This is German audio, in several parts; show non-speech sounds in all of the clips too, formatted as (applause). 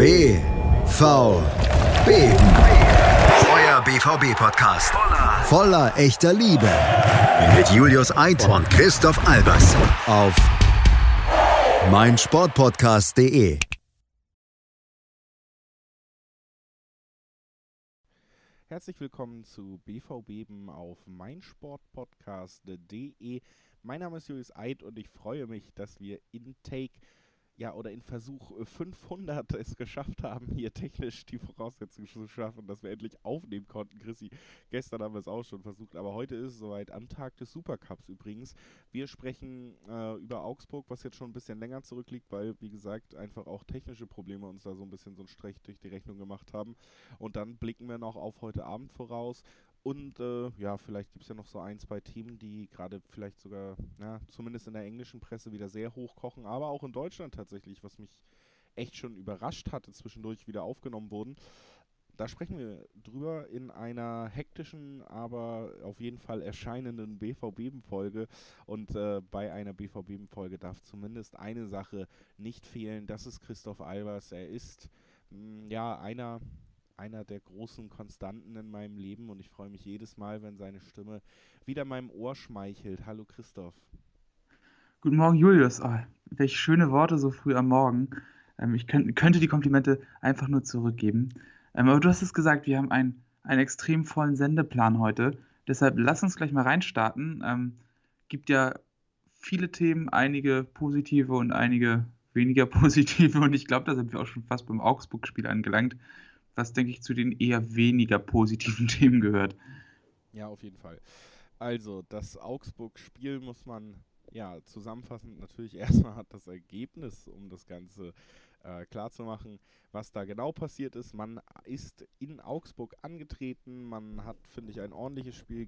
BVB. Euer BVB-Podcast. Voller echter Liebe. Mit Julius Eid und Christoph Albers. Auf meinsportpodcast.de. Herzlich willkommen zu BVB auf meinsportpodcast.de. Mein Name ist Julius Eid und ich freue mich, dass wir in Take ja, oder in Versuch 500 es geschafft haben, hier technisch die Voraussetzungen zu schaffen, dass wir endlich aufnehmen konnten. Chrissy, gestern haben wir es auch schon versucht, aber heute ist es soweit, am Tag des Supercups übrigens. Wir sprechen äh, über Augsburg, was jetzt schon ein bisschen länger zurückliegt, weil, wie gesagt, einfach auch technische Probleme uns da so ein bisschen so einen Strich durch die Rechnung gemacht haben. Und dann blicken wir noch auf heute Abend voraus und äh, ja, vielleicht gibt es ja noch so ein, zwei Themen, die gerade vielleicht sogar, ja, zumindest in der englischen Presse wieder sehr hoch kochen, aber auch in Deutschland tatsächlich, was mich echt schon überrascht hatte, zwischendurch wieder aufgenommen wurden. Da sprechen wir drüber in einer hektischen, aber auf jeden Fall erscheinenden BVB-Folge. Und äh, bei einer BVB-Folge darf zumindest eine Sache nicht fehlen. Das ist Christoph Albers. Er ist mh, hm, ja einer einer der großen Konstanten in meinem Leben und ich freue mich jedes Mal, wenn seine Stimme wieder meinem Ohr schmeichelt. Hallo Christoph. Guten Morgen, Julius. Oh, welche schöne Worte so früh am Morgen. Ähm, ich könnt, könnte die Komplimente einfach nur zurückgeben. Ähm, aber du hast es gesagt, wir haben einen, einen extrem vollen Sendeplan heute. Deshalb lass uns gleich mal reinstarten. Ähm, gibt ja viele Themen, einige positive und einige weniger (laughs) positive. Und ich glaube, da sind wir auch schon fast beim Augsburg-Spiel angelangt was, denke ich, zu den eher weniger positiven (laughs) Themen gehört. Ja, auf jeden Fall. Also, das Augsburg-Spiel muss man ja zusammenfassend natürlich (laughs) erstmal hat das Ergebnis, um das Ganze äh, klarzumachen, was da genau passiert ist. Man ist in Augsburg angetreten, man hat, finde ich, ein ordentliches Spiel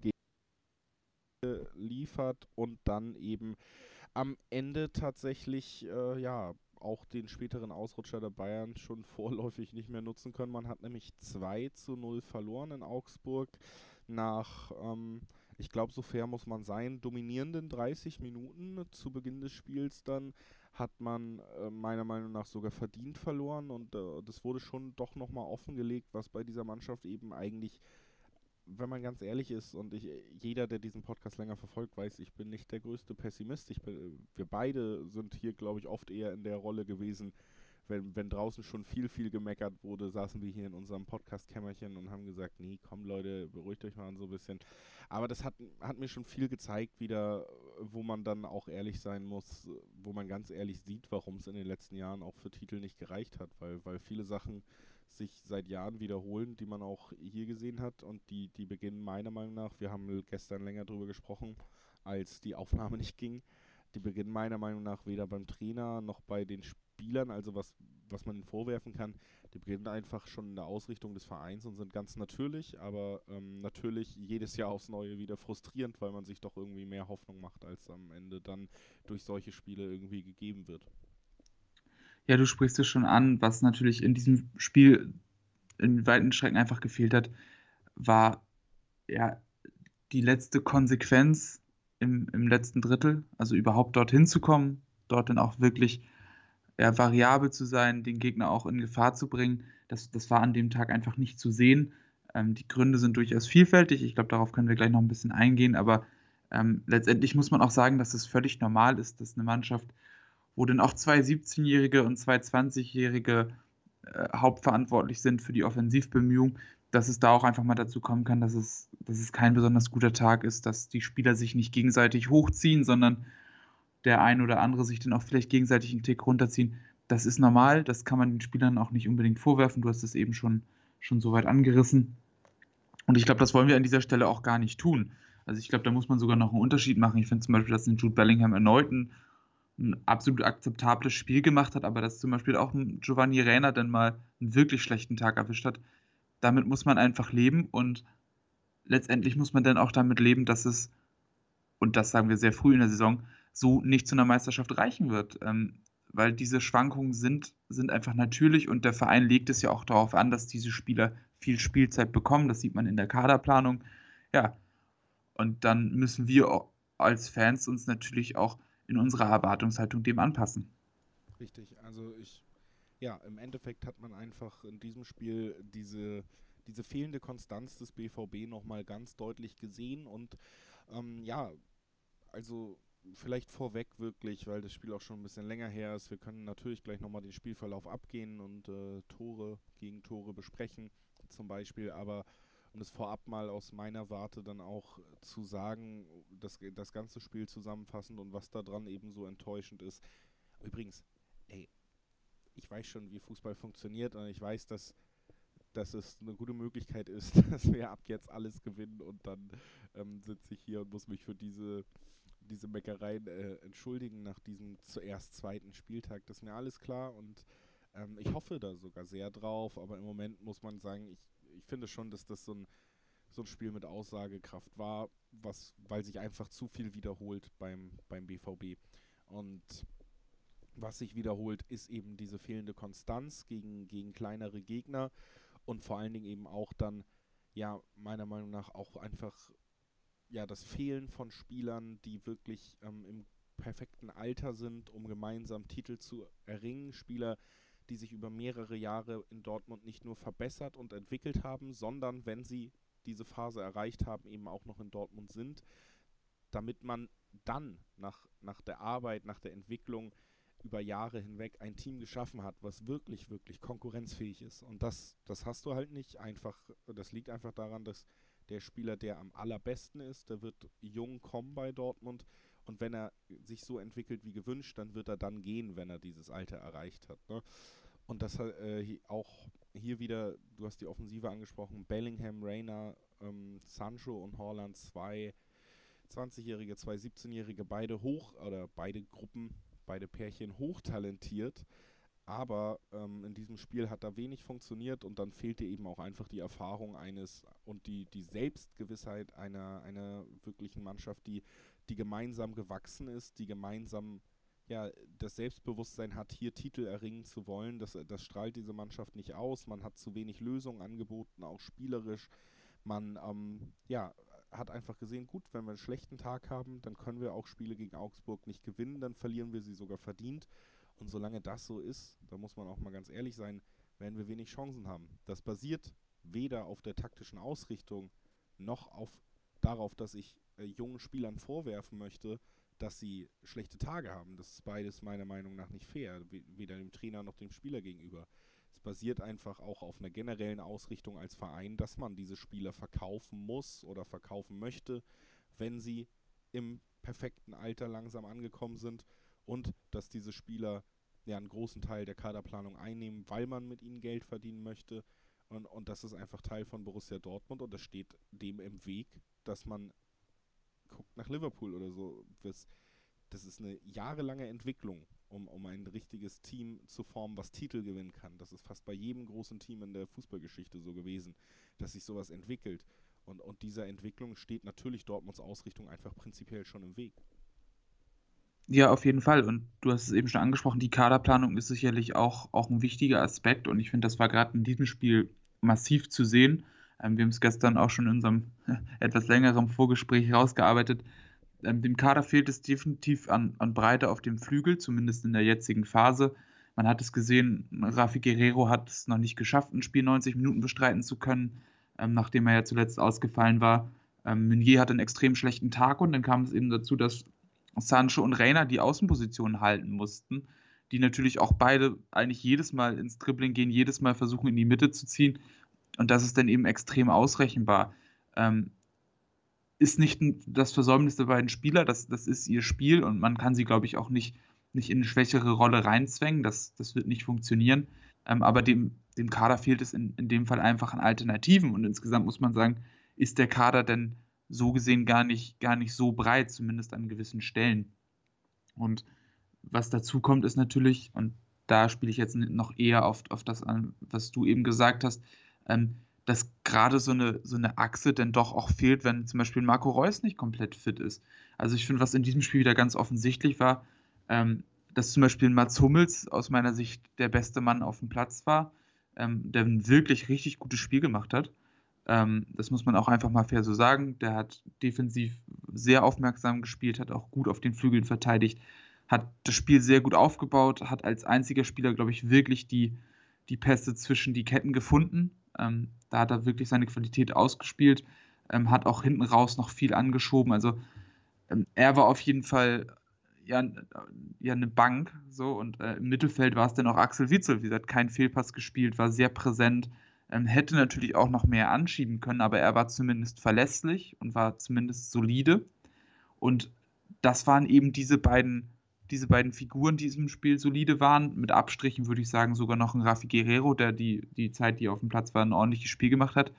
geliefert und dann eben am Ende tatsächlich äh, ja auch den späteren Ausrutscher der Bayern schon (laughs) vorläufig nicht mehr nutzen können. Man hat nämlich 2 zu 0 verloren in Augsburg nach, ähm, ich glaube, so fair muss man sein, dominierenden 30 Minuten zu Beginn des Spiels dann hat man äh, meiner Meinung nach sogar verdient verloren und äh, das wurde schon doch nochmal offengelegt, was bei dieser Mannschaft eben eigentlich wenn man ganz ehrlich ist und ich, jeder, der diesen Podcast länger verfolgt, weiß, ich bin nicht der größte Pessimist. Ich bin, wir beide sind hier, glaube ich, oft eher in der Rolle gewesen, wenn, wenn draußen schon viel, viel gemeckert wurde, saßen wir hier in unserem Podcast-Kämmerchen und haben gesagt, nee, komm Leute, beruhigt euch mal so ein bisschen. Aber das hat, hat mir schon viel gezeigt, wieder, wo man dann auch ehrlich sein muss, wo man ganz ehrlich sieht, warum es in den letzten Jahren auch für Titel nicht gereicht hat, weil, weil viele Sachen sich seit Jahren wiederholen, die man auch hier gesehen hat und die, die beginnen meiner Meinung nach, wir haben gestern länger drüber gesprochen, als die Aufnahme (laughs) nicht ging, die beginnen meiner Meinung nach weder beim Trainer noch bei den Spielern, also was, was man ihnen vorwerfen kann, die beginnen einfach schon in der Ausrichtung des Vereins und sind ganz natürlich, aber ähm, natürlich jedes Jahr aufs Neue wieder frustrierend, weil man sich doch irgendwie mehr Hoffnung macht, als am Ende dann durch solche Spiele irgendwie gegeben wird. Ja, du sprichst es schon an, was natürlich in diesem Spiel in weiten Strecken einfach gefehlt hat, war ja die letzte Konsequenz im, im letzten Drittel, also überhaupt dorthin zu kommen, dort dann auch wirklich ja, variabel zu sein, den Gegner auch in Gefahr zu bringen. Das, das war an dem Tag einfach nicht zu sehen. Ähm, die Gründe sind durchaus vielfältig. Ich glaube, darauf können wir gleich noch ein bisschen eingehen. Aber ähm, letztendlich muss man auch sagen, dass es völlig normal ist, dass eine Mannschaft wo dann auch zwei 17-Jährige und zwei 20-Jährige äh, hauptverantwortlich sind für die Offensivbemühungen, dass es da auch einfach mal dazu kommen kann, dass es, dass es kein besonders guter Tag ist, dass die Spieler sich nicht gegenseitig hochziehen, sondern der ein oder andere sich dann auch vielleicht gegenseitig einen Tick runterziehen. Das ist normal, das kann man den Spielern auch nicht unbedingt vorwerfen. Du hast es eben schon, schon so weit angerissen. Und ich glaube, das wollen wir an dieser Stelle auch gar nicht tun. Also ich glaube, da muss man sogar noch einen Unterschied machen. Ich finde zum Beispiel, dass ein Jude Bellingham erneut ein absolut akzeptables Spiel gemacht hat, aber dass zum Beispiel auch ein Giovanni Reina dann mal einen wirklich schlechten Tag erwischt hat, damit muss man einfach leben und letztendlich muss man dann auch damit leben, dass es, und das sagen wir sehr früh in der Saison, so nicht zu einer Meisterschaft reichen wird. Ähm, weil diese Schwankungen sind, sind einfach natürlich und der Verein legt es ja auch darauf an, dass diese Spieler viel Spielzeit bekommen. Das sieht man in der Kaderplanung. Ja, und dann müssen wir als Fans uns natürlich auch in unserer Erwartungshaltung dem anpassen. Richtig, also ich, ja, im Endeffekt hat man einfach in diesem Spiel diese, diese fehlende Konstanz des BVB nochmal ganz deutlich gesehen und ähm, ja, also vielleicht vorweg wirklich, weil das Spiel auch schon ein bisschen länger her ist. Wir können natürlich gleich nochmal den Spielverlauf abgehen und äh, Tore, Gegentore besprechen zum Beispiel, aber um es vorab mal aus meiner Warte dann auch zu sagen, das, das ganze Spiel zusammenfassend und was da dran eben so enttäuschend ist. Übrigens, ey, ich weiß schon, wie Fußball funktioniert und ich weiß, dass, dass es eine gute Möglichkeit ist, (laughs) dass wir ab jetzt alles gewinnen und dann ähm, sitze ich hier und muss mich für diese, diese Meckereien äh, entschuldigen nach diesem zuerst zweiten Spieltag. Das ist mir alles klar und ähm, ich hoffe da sogar sehr drauf, aber im Moment muss man sagen, ich, ich finde schon, dass das so ein, so ein Spiel mit Aussagekraft war, was, weil sich einfach zu viel wiederholt beim, beim BVB. Und was sich wiederholt, ist eben diese fehlende Konstanz gegen, gegen kleinere Gegner und vor allen Dingen eben auch dann, ja, meiner Meinung nach auch einfach, ja, das Fehlen von Spielern, die wirklich ähm, im perfekten Alter sind, um gemeinsam Titel zu erringen. Spieler, die sich über mehrere Jahre in Dortmund nicht nur verbessert und entwickelt haben, sondern wenn sie diese Phase erreicht haben, eben auch noch in Dortmund sind, damit man dann nach, nach der Arbeit, nach der Entwicklung über Jahre hinweg ein Team geschaffen hat, was wirklich, wirklich konkurrenzfähig ist. Und das, das hast du halt nicht einfach, das liegt einfach daran, dass der Spieler, der am allerbesten ist, der wird jung kommen bei Dortmund und wenn er sich so entwickelt wie gewünscht, dann wird er dann gehen, wenn er dieses Alter erreicht hat. Ne? Und das äh, auch hier wieder, du hast die Offensive angesprochen, Bellingham, Rayner, ähm, Sancho und Horland, zwei 20-Jährige, zwei 17-Jährige, beide hoch oder beide Gruppen beide Pärchen hochtalentiert, aber ähm, in diesem Spiel hat da wenig funktioniert und dann fehlte eben auch einfach die Erfahrung eines und die, die Selbstgewissheit einer, einer wirklichen Mannschaft, die, die gemeinsam gewachsen ist, die gemeinsam ja, das Selbstbewusstsein hat, hier Titel erringen zu wollen. Das, das strahlt diese Mannschaft nicht aus. Man hat zu wenig Lösungen angeboten, auch spielerisch. Man ähm, ja, hat einfach gesehen, gut, wenn wir einen schlechten Tag haben, dann können wir auch Spiele gegen Augsburg nicht gewinnen, dann verlieren wir sie sogar verdient. Und solange das so ist, da muss man auch mal ganz ehrlich sein, werden wir wenig Chancen haben. Das basiert weder auf der taktischen Ausrichtung noch auf darauf, dass ich äh, jungen Spielern vorwerfen möchte, dass sie schlechte Tage haben. Das ist beides meiner Meinung nach nicht fair, weder dem Trainer noch dem Spieler gegenüber basiert einfach auch auf einer generellen Ausrichtung als Verein, dass man diese Spieler verkaufen muss oder verkaufen möchte, wenn sie im perfekten Alter langsam angekommen sind und dass diese Spieler ja einen großen Teil der Kaderplanung einnehmen, weil man mit ihnen Geld verdienen möchte. Und, und das ist einfach Teil von Borussia Dortmund und das steht dem im Weg, dass man guckt nach Liverpool oder so. Das, das ist eine jahrelange Entwicklung um, um ein richtiges Team zu formen, was Titel gewinnen kann. Das ist fast bei jedem großen Team in der Fußballgeschichte so gewesen, dass sich sowas entwickelt. Und, und dieser Entwicklung steht natürlich Dortmunds Ausrichtung einfach prinzipiell schon im Weg. Ja, auf jeden Fall. Und du hast es eben schon angesprochen, die Kaderplanung ist sicherlich auch, auch ein wichtiger Aspekt. Und ich finde, das war gerade in diesem Spiel massiv zu sehen. Ähm, wir haben es gestern auch schon in unserem (laughs) etwas längeren Vorgespräch rausgearbeitet ähm, dem Kader fehlt es definitiv an, an Breite auf dem Flügel, zumindest in der jetzigen Phase. Man hat es gesehen, Rafi Guerrero hat es noch nicht geschafft, ein Spiel 90 Minuten bestreiten zu können, ähm, nachdem er ja zuletzt ausgefallen war. Ähm, Meunier hatte einen extrem schlechten Tag und dann kam es eben dazu, dass Sancho und Reiner die Außenpositionen halten mussten, die natürlich auch beide eigentlich jedes Mal ins Dribbling gehen, jedes Mal versuchen in die Mitte zu ziehen. Und das ist dann eben extrem ausrechenbar. Ähm, ist nicht das Versäumnis der beiden Spieler, das, das ist ihr Spiel und man kann sie, glaube ich, auch nicht, nicht in eine schwächere Rolle reinzwängen. Das, das wird nicht funktionieren. Ähm, aber dem, dem Kader fehlt es in, in dem Fall einfach an Alternativen und insgesamt muss man sagen, ist der Kader denn so gesehen gar nicht, gar nicht so breit, zumindest an gewissen Stellen. Und was dazu kommt, ist natürlich, und da spiele ich jetzt noch eher auf, auf das an, was du eben gesagt hast, ähm, dass gerade so eine, so eine Achse denn doch auch fehlt, wenn zum Beispiel Marco Reus nicht komplett fit ist. Also ich finde, was in diesem Spiel wieder ganz offensichtlich war, ähm, dass zum Beispiel Mats Hummels aus meiner Sicht der beste Mann auf dem Platz war, ähm, der ein wirklich richtig gutes Spiel gemacht hat. Ähm, das muss man auch einfach mal fair so sagen. Der hat defensiv sehr aufmerksam gespielt, hat auch gut auf den Flügeln verteidigt. hat das Spiel sehr gut aufgebaut, hat als einziger Spieler, glaube ich, wirklich die, die Pässe zwischen die Ketten gefunden. Ähm, da hat er wirklich seine Qualität ausgespielt, ähm, hat auch hinten raus noch viel angeschoben. Also ähm, er war auf jeden Fall ja, ja eine Bank so. Und äh, im Mittelfeld war es dann auch Axel Witzel, wie gesagt, kein Fehlpass gespielt, war sehr präsent, ähm, hätte natürlich auch noch mehr anschieben können, aber er war zumindest verlässlich und war zumindest solide. Und das waren eben diese beiden diese beiden Figuren, die im Spiel solide waren. Mit Abstrichen würde ich sagen, sogar noch ein Rafi Guerrero, der die, die Zeit, die auf dem Platz war, ein ordentliches Spiel gemacht hat.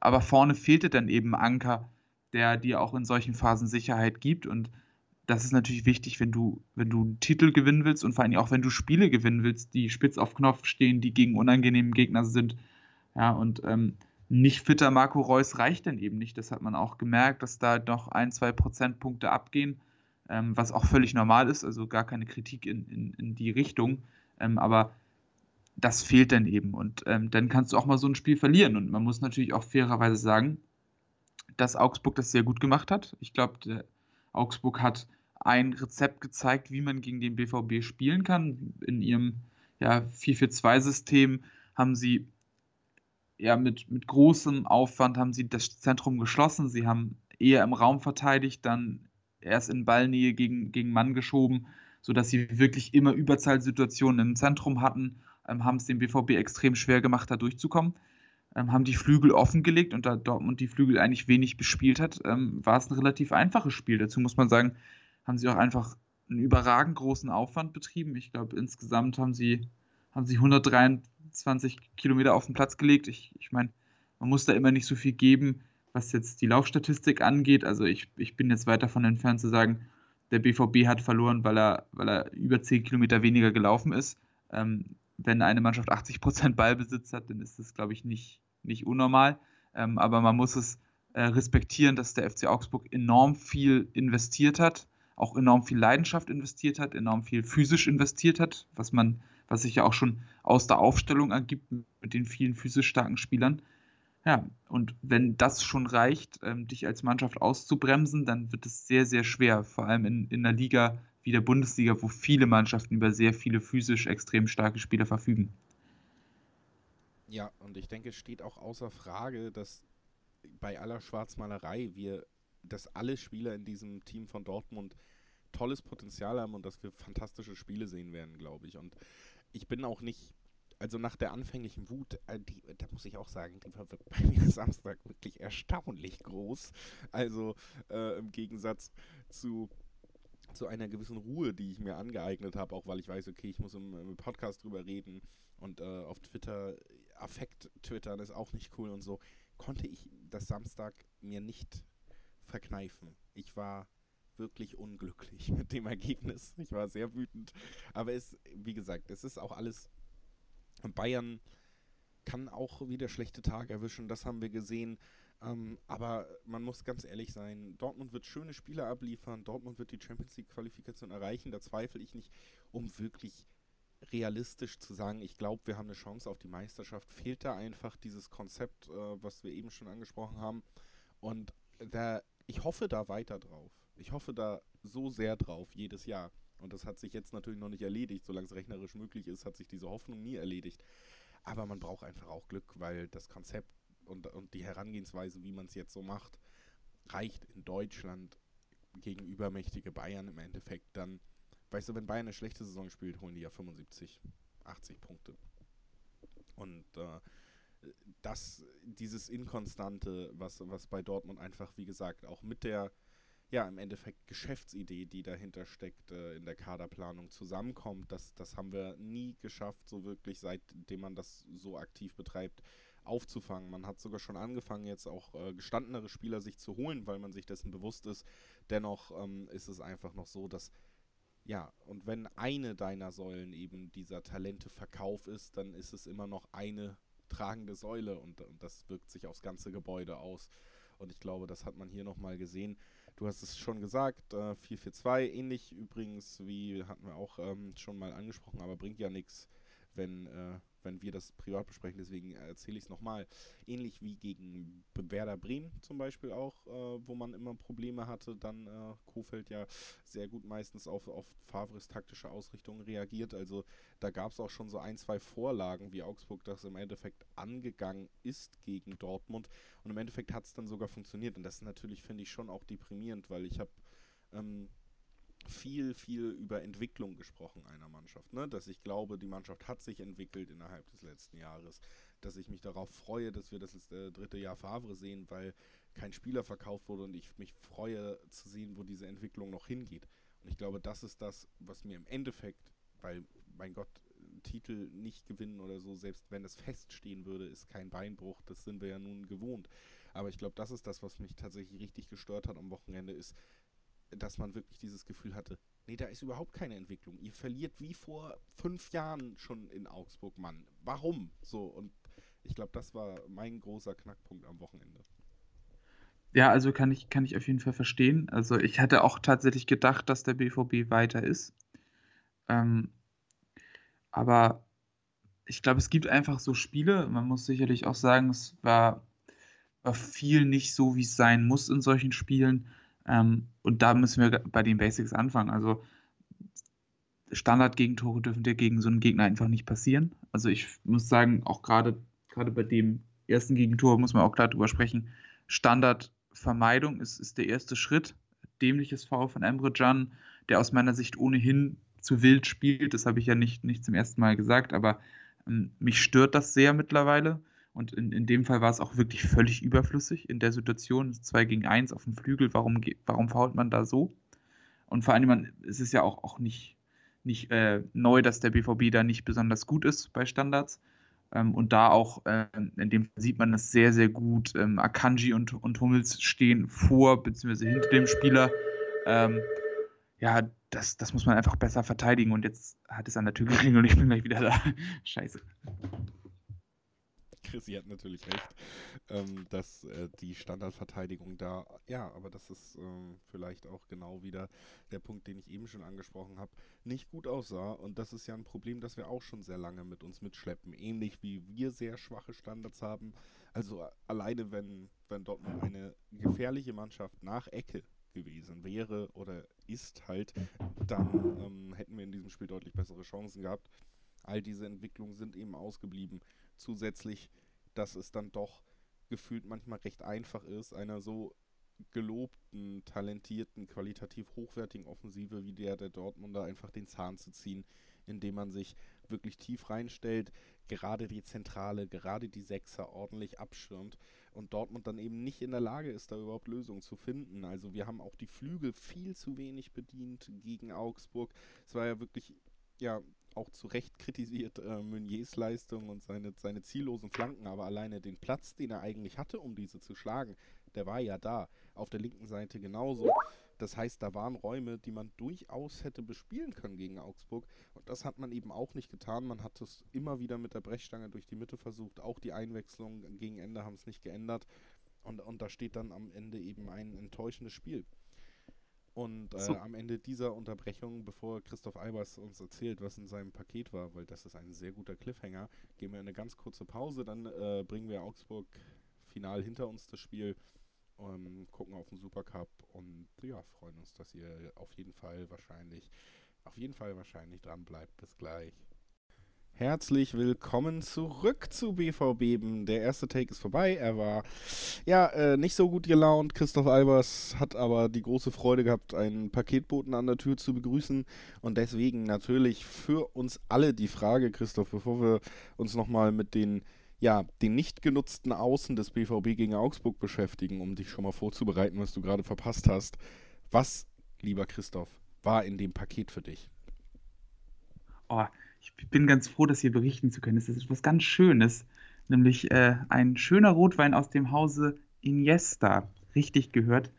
Aber vorne fehlte dann eben Anker, der dir auch in solchen Phasen Sicherheit gibt. Und das ist natürlich wichtig, wenn du, wenn du einen Titel gewinnen willst und vor allem auch, wenn du Spiele gewinnen willst, die spitz auf Knopf stehen, die gegen unangenehme Gegner sind. Ja, und ähm, nicht fitter Marco Reus reicht dann eben nicht. Das hat man auch gemerkt, dass da noch ein, zwei Prozentpunkte abgehen ähm, was auch völlig normal ist, also gar keine Kritik in, in, in die Richtung. Ähm, aber das fehlt dann eben. Und ähm, dann kannst du auch mal so ein Spiel verlieren. Und man muss natürlich auch fairerweise sagen, dass Augsburg das sehr gut gemacht hat. Ich glaube, Augsburg hat ein Rezept gezeigt, wie man gegen den BVB spielen kann. In ihrem ja, 4-4-2-System haben sie ja mit, mit großem Aufwand haben sie das Zentrum geschlossen. Sie haben eher im Raum verteidigt, dann erst in Ballnähe gegen, gegen Mann geschoben, sodass sie wirklich immer Überzahlsituationen im Zentrum hatten, ähm, haben es dem BVB extrem schwer gemacht, da durchzukommen. Ähm, haben die Flügel offengelegt und da Dortmund die Flügel eigentlich wenig bespielt hat, ähm, war es ein relativ einfaches Spiel. Dazu muss man sagen, haben sie auch einfach einen überragend großen Aufwand betrieben. Ich glaube, insgesamt haben sie, haben sie 123 Kilometer auf den Platz gelegt. Ich, ich meine, man muss da immer nicht so viel geben was jetzt die Laufstatistik angeht. Also ich, ich bin jetzt weit davon entfernt zu sagen, der BVB hat verloren, weil er, weil er über 10 Kilometer weniger gelaufen ist. Ähm, wenn eine Mannschaft 80 Prozent Ballbesitz hat, dann ist das, glaube ich, nicht, nicht unnormal. Ähm, aber man muss es äh, respektieren, dass der FC Augsburg enorm viel investiert hat, auch enorm viel Leidenschaft investiert hat, enorm viel physisch investiert hat, was man, was sich ja auch schon aus der Aufstellung ergibt mit den vielen physisch starken Spielern. Ja, und wenn das schon reicht, ähm, dich als Mannschaft auszubremsen, dann wird es sehr, sehr schwer, vor allem in, in einer Liga wie der Bundesliga, wo viele Mannschaften über sehr viele physisch extrem starke Spieler verfügen. Ja, und ich denke, es steht auch außer Frage, dass bei aller Schwarzmalerei wir, dass alle Spieler in diesem Team von Dortmund tolles Potenzial haben und dass wir fantastische Spiele sehen werden, glaube ich. Und ich bin auch nicht also nach der anfänglichen Wut, äh, die, da muss ich auch sagen, die war (laughs) bei mir Samstag wirklich erstaunlich groß. Also äh, im Gegensatz zu zu einer gewissen Ruhe, die ich mir angeeignet habe, auch weil ich weiß, okay, ich muss im, im Podcast drüber reden und äh, auf Twitter Affekt twittern ist auch nicht cool und so, konnte ich das Samstag mir nicht verkneifen. Ich war wirklich unglücklich (laughs) mit dem Ergebnis. Ich war sehr wütend. Aber es, wie gesagt, es ist auch alles Bayern kann auch wieder schlechte Tage erwischen, das haben wir gesehen. Ähm, aber man muss ganz ehrlich sein, Dortmund wird schöne Spiele abliefern, Dortmund wird die Champions League-Qualifikation erreichen, da zweifle ich nicht, um wirklich realistisch zu sagen, ich glaube, wir haben eine Chance auf die Meisterschaft, fehlt da einfach dieses Konzept, äh, was wir eben schon angesprochen haben. Und da, ich hoffe da weiter drauf. Ich hoffe da so sehr drauf, jedes Jahr. Und das hat sich jetzt natürlich noch nicht erledigt. Solange es rechnerisch möglich ist, hat sich diese Hoffnung nie erledigt. Aber man braucht einfach auch Glück, weil das Konzept und, und die Herangehensweise, wie man es jetzt so macht, reicht in Deutschland gegen übermächtige Bayern im Endeffekt dann. Weißt du, wenn Bayern eine schlechte Saison spielt, holen die ja 75, 80 Punkte. Und äh, das, dieses Inkonstante, was, was bei Dortmund einfach, wie gesagt, auch mit der ja, im Endeffekt Geschäftsidee, die dahinter steckt, äh, in der Kaderplanung zusammenkommt. Das, das haben wir nie geschafft, so wirklich, seitdem man das so aktiv betreibt, aufzufangen. Man hat sogar schon angefangen, jetzt auch äh, gestandenere Spieler sich zu holen, weil man sich dessen bewusst ist. Dennoch ähm, ist es einfach noch so, dass ja, und wenn eine deiner Säulen eben dieser Talenteverkauf ist, dann ist es immer noch eine tragende Säule und, und das wirkt sich aufs ganze Gebäude aus. Und ich glaube, das hat man hier nochmal gesehen. Du hast es schon gesagt, äh, 4-4-2, ähnlich übrigens wie hatten wir auch ähm, schon mal angesprochen, aber bringt ja nichts, wenn, äh, wenn wir das privat besprechen, deswegen erzähle ich es nochmal. Ähnlich wie gegen Werder Bremen zum Beispiel auch, äh, wo man immer Probleme hatte, dann äh, Kofeld ja sehr gut meistens auf, auf Favres taktische Ausrichtung reagiert. Also da gab es auch schon so ein, zwei Vorlagen, wie Augsburg das im Endeffekt angegangen ist gegen Dortmund. Und im Endeffekt hat es dann sogar funktioniert. Und das ist natürlich, finde ich, schon auch deprimierend, weil ich habe ähm, viel, viel über Entwicklung gesprochen einer Mannschaft. Ne? Dass ich glaube, die Mannschaft hat sich entwickelt innerhalb des letzten Jahres. Dass ich mich darauf freue, dass wir das äh, dritte Jahr Favre sehen, weil kein Spieler verkauft wurde und ich mich freue zu sehen, wo diese Entwicklung noch hingeht. Und ich glaube, das ist das, was mir im Endeffekt, weil, mein Gott, Titel nicht gewinnen oder so, selbst wenn es feststehen würde, ist kein Beinbruch. Das sind wir ja nun gewohnt. Aber ich glaube, das ist das, was mich tatsächlich richtig gestört hat am Wochenende, ist, dass man wirklich dieses Gefühl hatte, nee, da ist überhaupt keine Entwicklung. Ihr verliert wie vor fünf Jahren schon in Augsburg, Mann. Warum? So, und ich glaube, das war mein großer Knackpunkt am Wochenende. Ja, also kann ich, kann ich auf jeden Fall verstehen. Also ich hatte auch tatsächlich gedacht, dass der BVB weiter ist. Ähm, aber ich glaube, es gibt einfach so Spiele. Man muss sicherlich auch sagen, es war, war viel nicht so, wie es sein muss in solchen Spielen. Ähm, und da müssen wir bei den Basics anfangen. Also Standard-Gegentore dürfen dir gegen so einen Gegner einfach nicht passieren. Also ich muss sagen, auch gerade bei dem ersten Gegentor muss man auch klar drüber sprechen. Standardvermeidung ist, ist der erste Schritt. Dämliches Foul von Emre Can, der aus meiner Sicht ohnehin zu wild spielt. Das habe ich ja nicht, nicht zum ersten Mal gesagt, aber ähm, mich stört das sehr mittlerweile. Und in, in dem Fall war es auch wirklich völlig überflüssig in der Situation. 2 gegen 1 auf dem Flügel, warum, warum fault man da so? Und vor allem, es ist ja auch, auch nicht, nicht äh, neu, dass der BVB da nicht besonders gut ist bei Standards. Ähm, und da auch, äh, in dem sieht man das sehr, sehr gut. Ähm, Akanji und, und Hummels stehen vor bzw. hinter dem Spieler. Ähm, ja, das, das muss man einfach besser verteidigen. Und jetzt hat es an der Tür geklingelt und ich bin gleich wieder da. (laughs) Scheiße. (laughs) Chrissy hat natürlich recht, ähm, dass äh, die Standardverteidigung da, ja, aber das ist ähm, vielleicht auch genau wieder der Punkt, den ich eben schon angesprochen habe, nicht gut aussah. Und das ist ja ein Problem, das wir auch schon sehr lange mit uns mitschleppen. Ähnlich wie wir sehr schwache Standards haben. Also alleine, wenn, wenn Dortmund eine gefährliche Mannschaft nach Ecke gewesen wäre oder ist halt, dann ähm, hätten wir in diesem Spiel deutlich bessere Chancen gehabt. All diese Entwicklungen sind eben ausgeblieben zusätzlich, dass es dann doch gefühlt manchmal recht einfach ist, einer so gelobten, talentierten, qualitativ hochwertigen Offensive wie der der Dortmunder einfach den Zahn zu ziehen, indem man sich wirklich tief reinstellt, gerade die Zentrale, gerade die Sechser ordentlich abschirmt und Dortmund dann eben nicht in der Lage ist, da überhaupt Lösungen zu finden. Also wir haben auch die Flügel viel zu wenig bedient gegen Augsburg. Es war ja wirklich ja, auch zu Recht kritisiert äh, Meuniers Leistung und seine, seine ziellosen Flanken, aber alleine den Platz, den er eigentlich hatte, um diese zu schlagen, der war ja da. Auf der linken Seite genauso. Das heißt, da waren Räume, die man durchaus hätte bespielen können gegen Augsburg. Und das hat man eben auch nicht getan. Man hat es immer wieder mit der Brechstange durch die Mitte versucht. Auch die Einwechslungen gegen Ende haben es nicht geändert. Und, und da steht dann am Ende eben ein enttäuschendes Spiel. Und äh, so. am Ende dieser Unterbrechung, bevor Christoph Albers uns erzählt, was in seinem Paket war, weil das ist ein sehr guter Cliffhanger, gehen wir in eine ganz kurze Pause, dann äh, bringen wir Augsburg final hinter uns das Spiel, ähm, gucken auf den Supercup und ja, freuen uns, dass ihr auf jeden Fall wahrscheinlich, auf jeden Fall wahrscheinlich dran bleibt. Bis gleich. Herzlich willkommen zurück zu BVB. Der erste Take ist vorbei. Er war ja äh, nicht so gut gelaunt. Christoph Albers hat aber die große Freude gehabt, einen Paketboten an der Tür zu begrüßen. Und deswegen natürlich für uns alle die Frage, Christoph, bevor wir uns nochmal mit den ja, den nicht genutzten Außen des BVB gegen Augsburg beschäftigen, um dich schon mal vorzubereiten, was du gerade verpasst hast. Was, lieber Christoph, war in dem Paket für dich? Oh, ich bin ganz froh, das hier berichten zu können. Es ist etwas ganz Schönes, nämlich äh, ein schöner Rotwein aus dem Hause Iniesta, richtig gehört,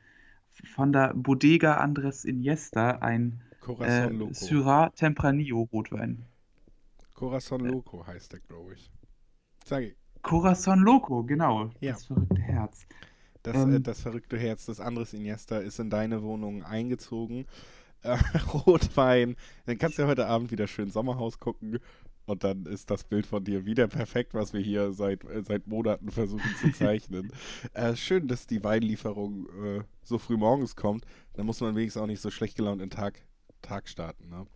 von der Bodega Andres Iniesta, ein äh, Syrah Tempranillo Rotwein. Corazon äh, Loco heißt der, glaube ich. Sag ich. Corazon Loco, genau. Ja. Das verrückte Herz. Das, äh, ähm, das verrückte Herz des Andres Iniesta ist in deine Wohnung eingezogen äh, (laughs) Rotwein. Dann kannst du ja heute Abend wieder schön Sommerhaus gucken. Und dann ist das Bild von dir wieder perfekt, was wir hier seit, äh, seit Monaten versuchen zu (laughs) zeichnen. äh, schön, dass die Weinlieferung äh, so früh morgens kommt. Dann muss man wenigstens auch nicht so schlecht gelaunt in den Tag, Tag starten. Ne?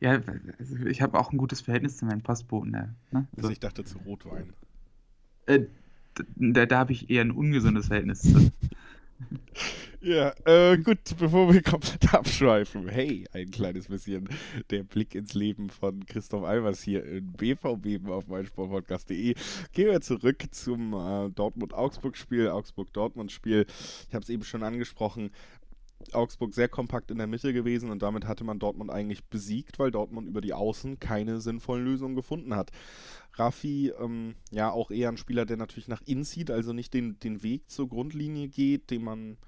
Ja, ich habe auch ein gutes Verhältnis zu meinen Postboten. Ne? Also so. ich dachte zu Rotwein. Äh, da, da habe ich eher ein ungesundes Verhältnis zu. (laughs) Ja, äh, gut, bevor wir komplett (laughs) abschweifen. Hey, ein kleines bisschen der Blick ins Leben von Christoph Albers hier in BVB auf meinsportpodcast.de. Gehen wir zurück zum äh, Dortmund-Augsburg-Spiel, Augsburg-Dortmund-Spiel. Ich habe es eben schon angesprochen. Augsburg sehr kompakt in der Mitte gewesen und damit hatte man Dortmund eigentlich besiegt, weil Dortmund über die Außen keine sinnvollen Lösungen gefunden hat. Raffi, ähm, ja, auch eher ein Spieler, der natürlich nach innen zieht, also nicht den, den Weg zur Grundlinie geht, den man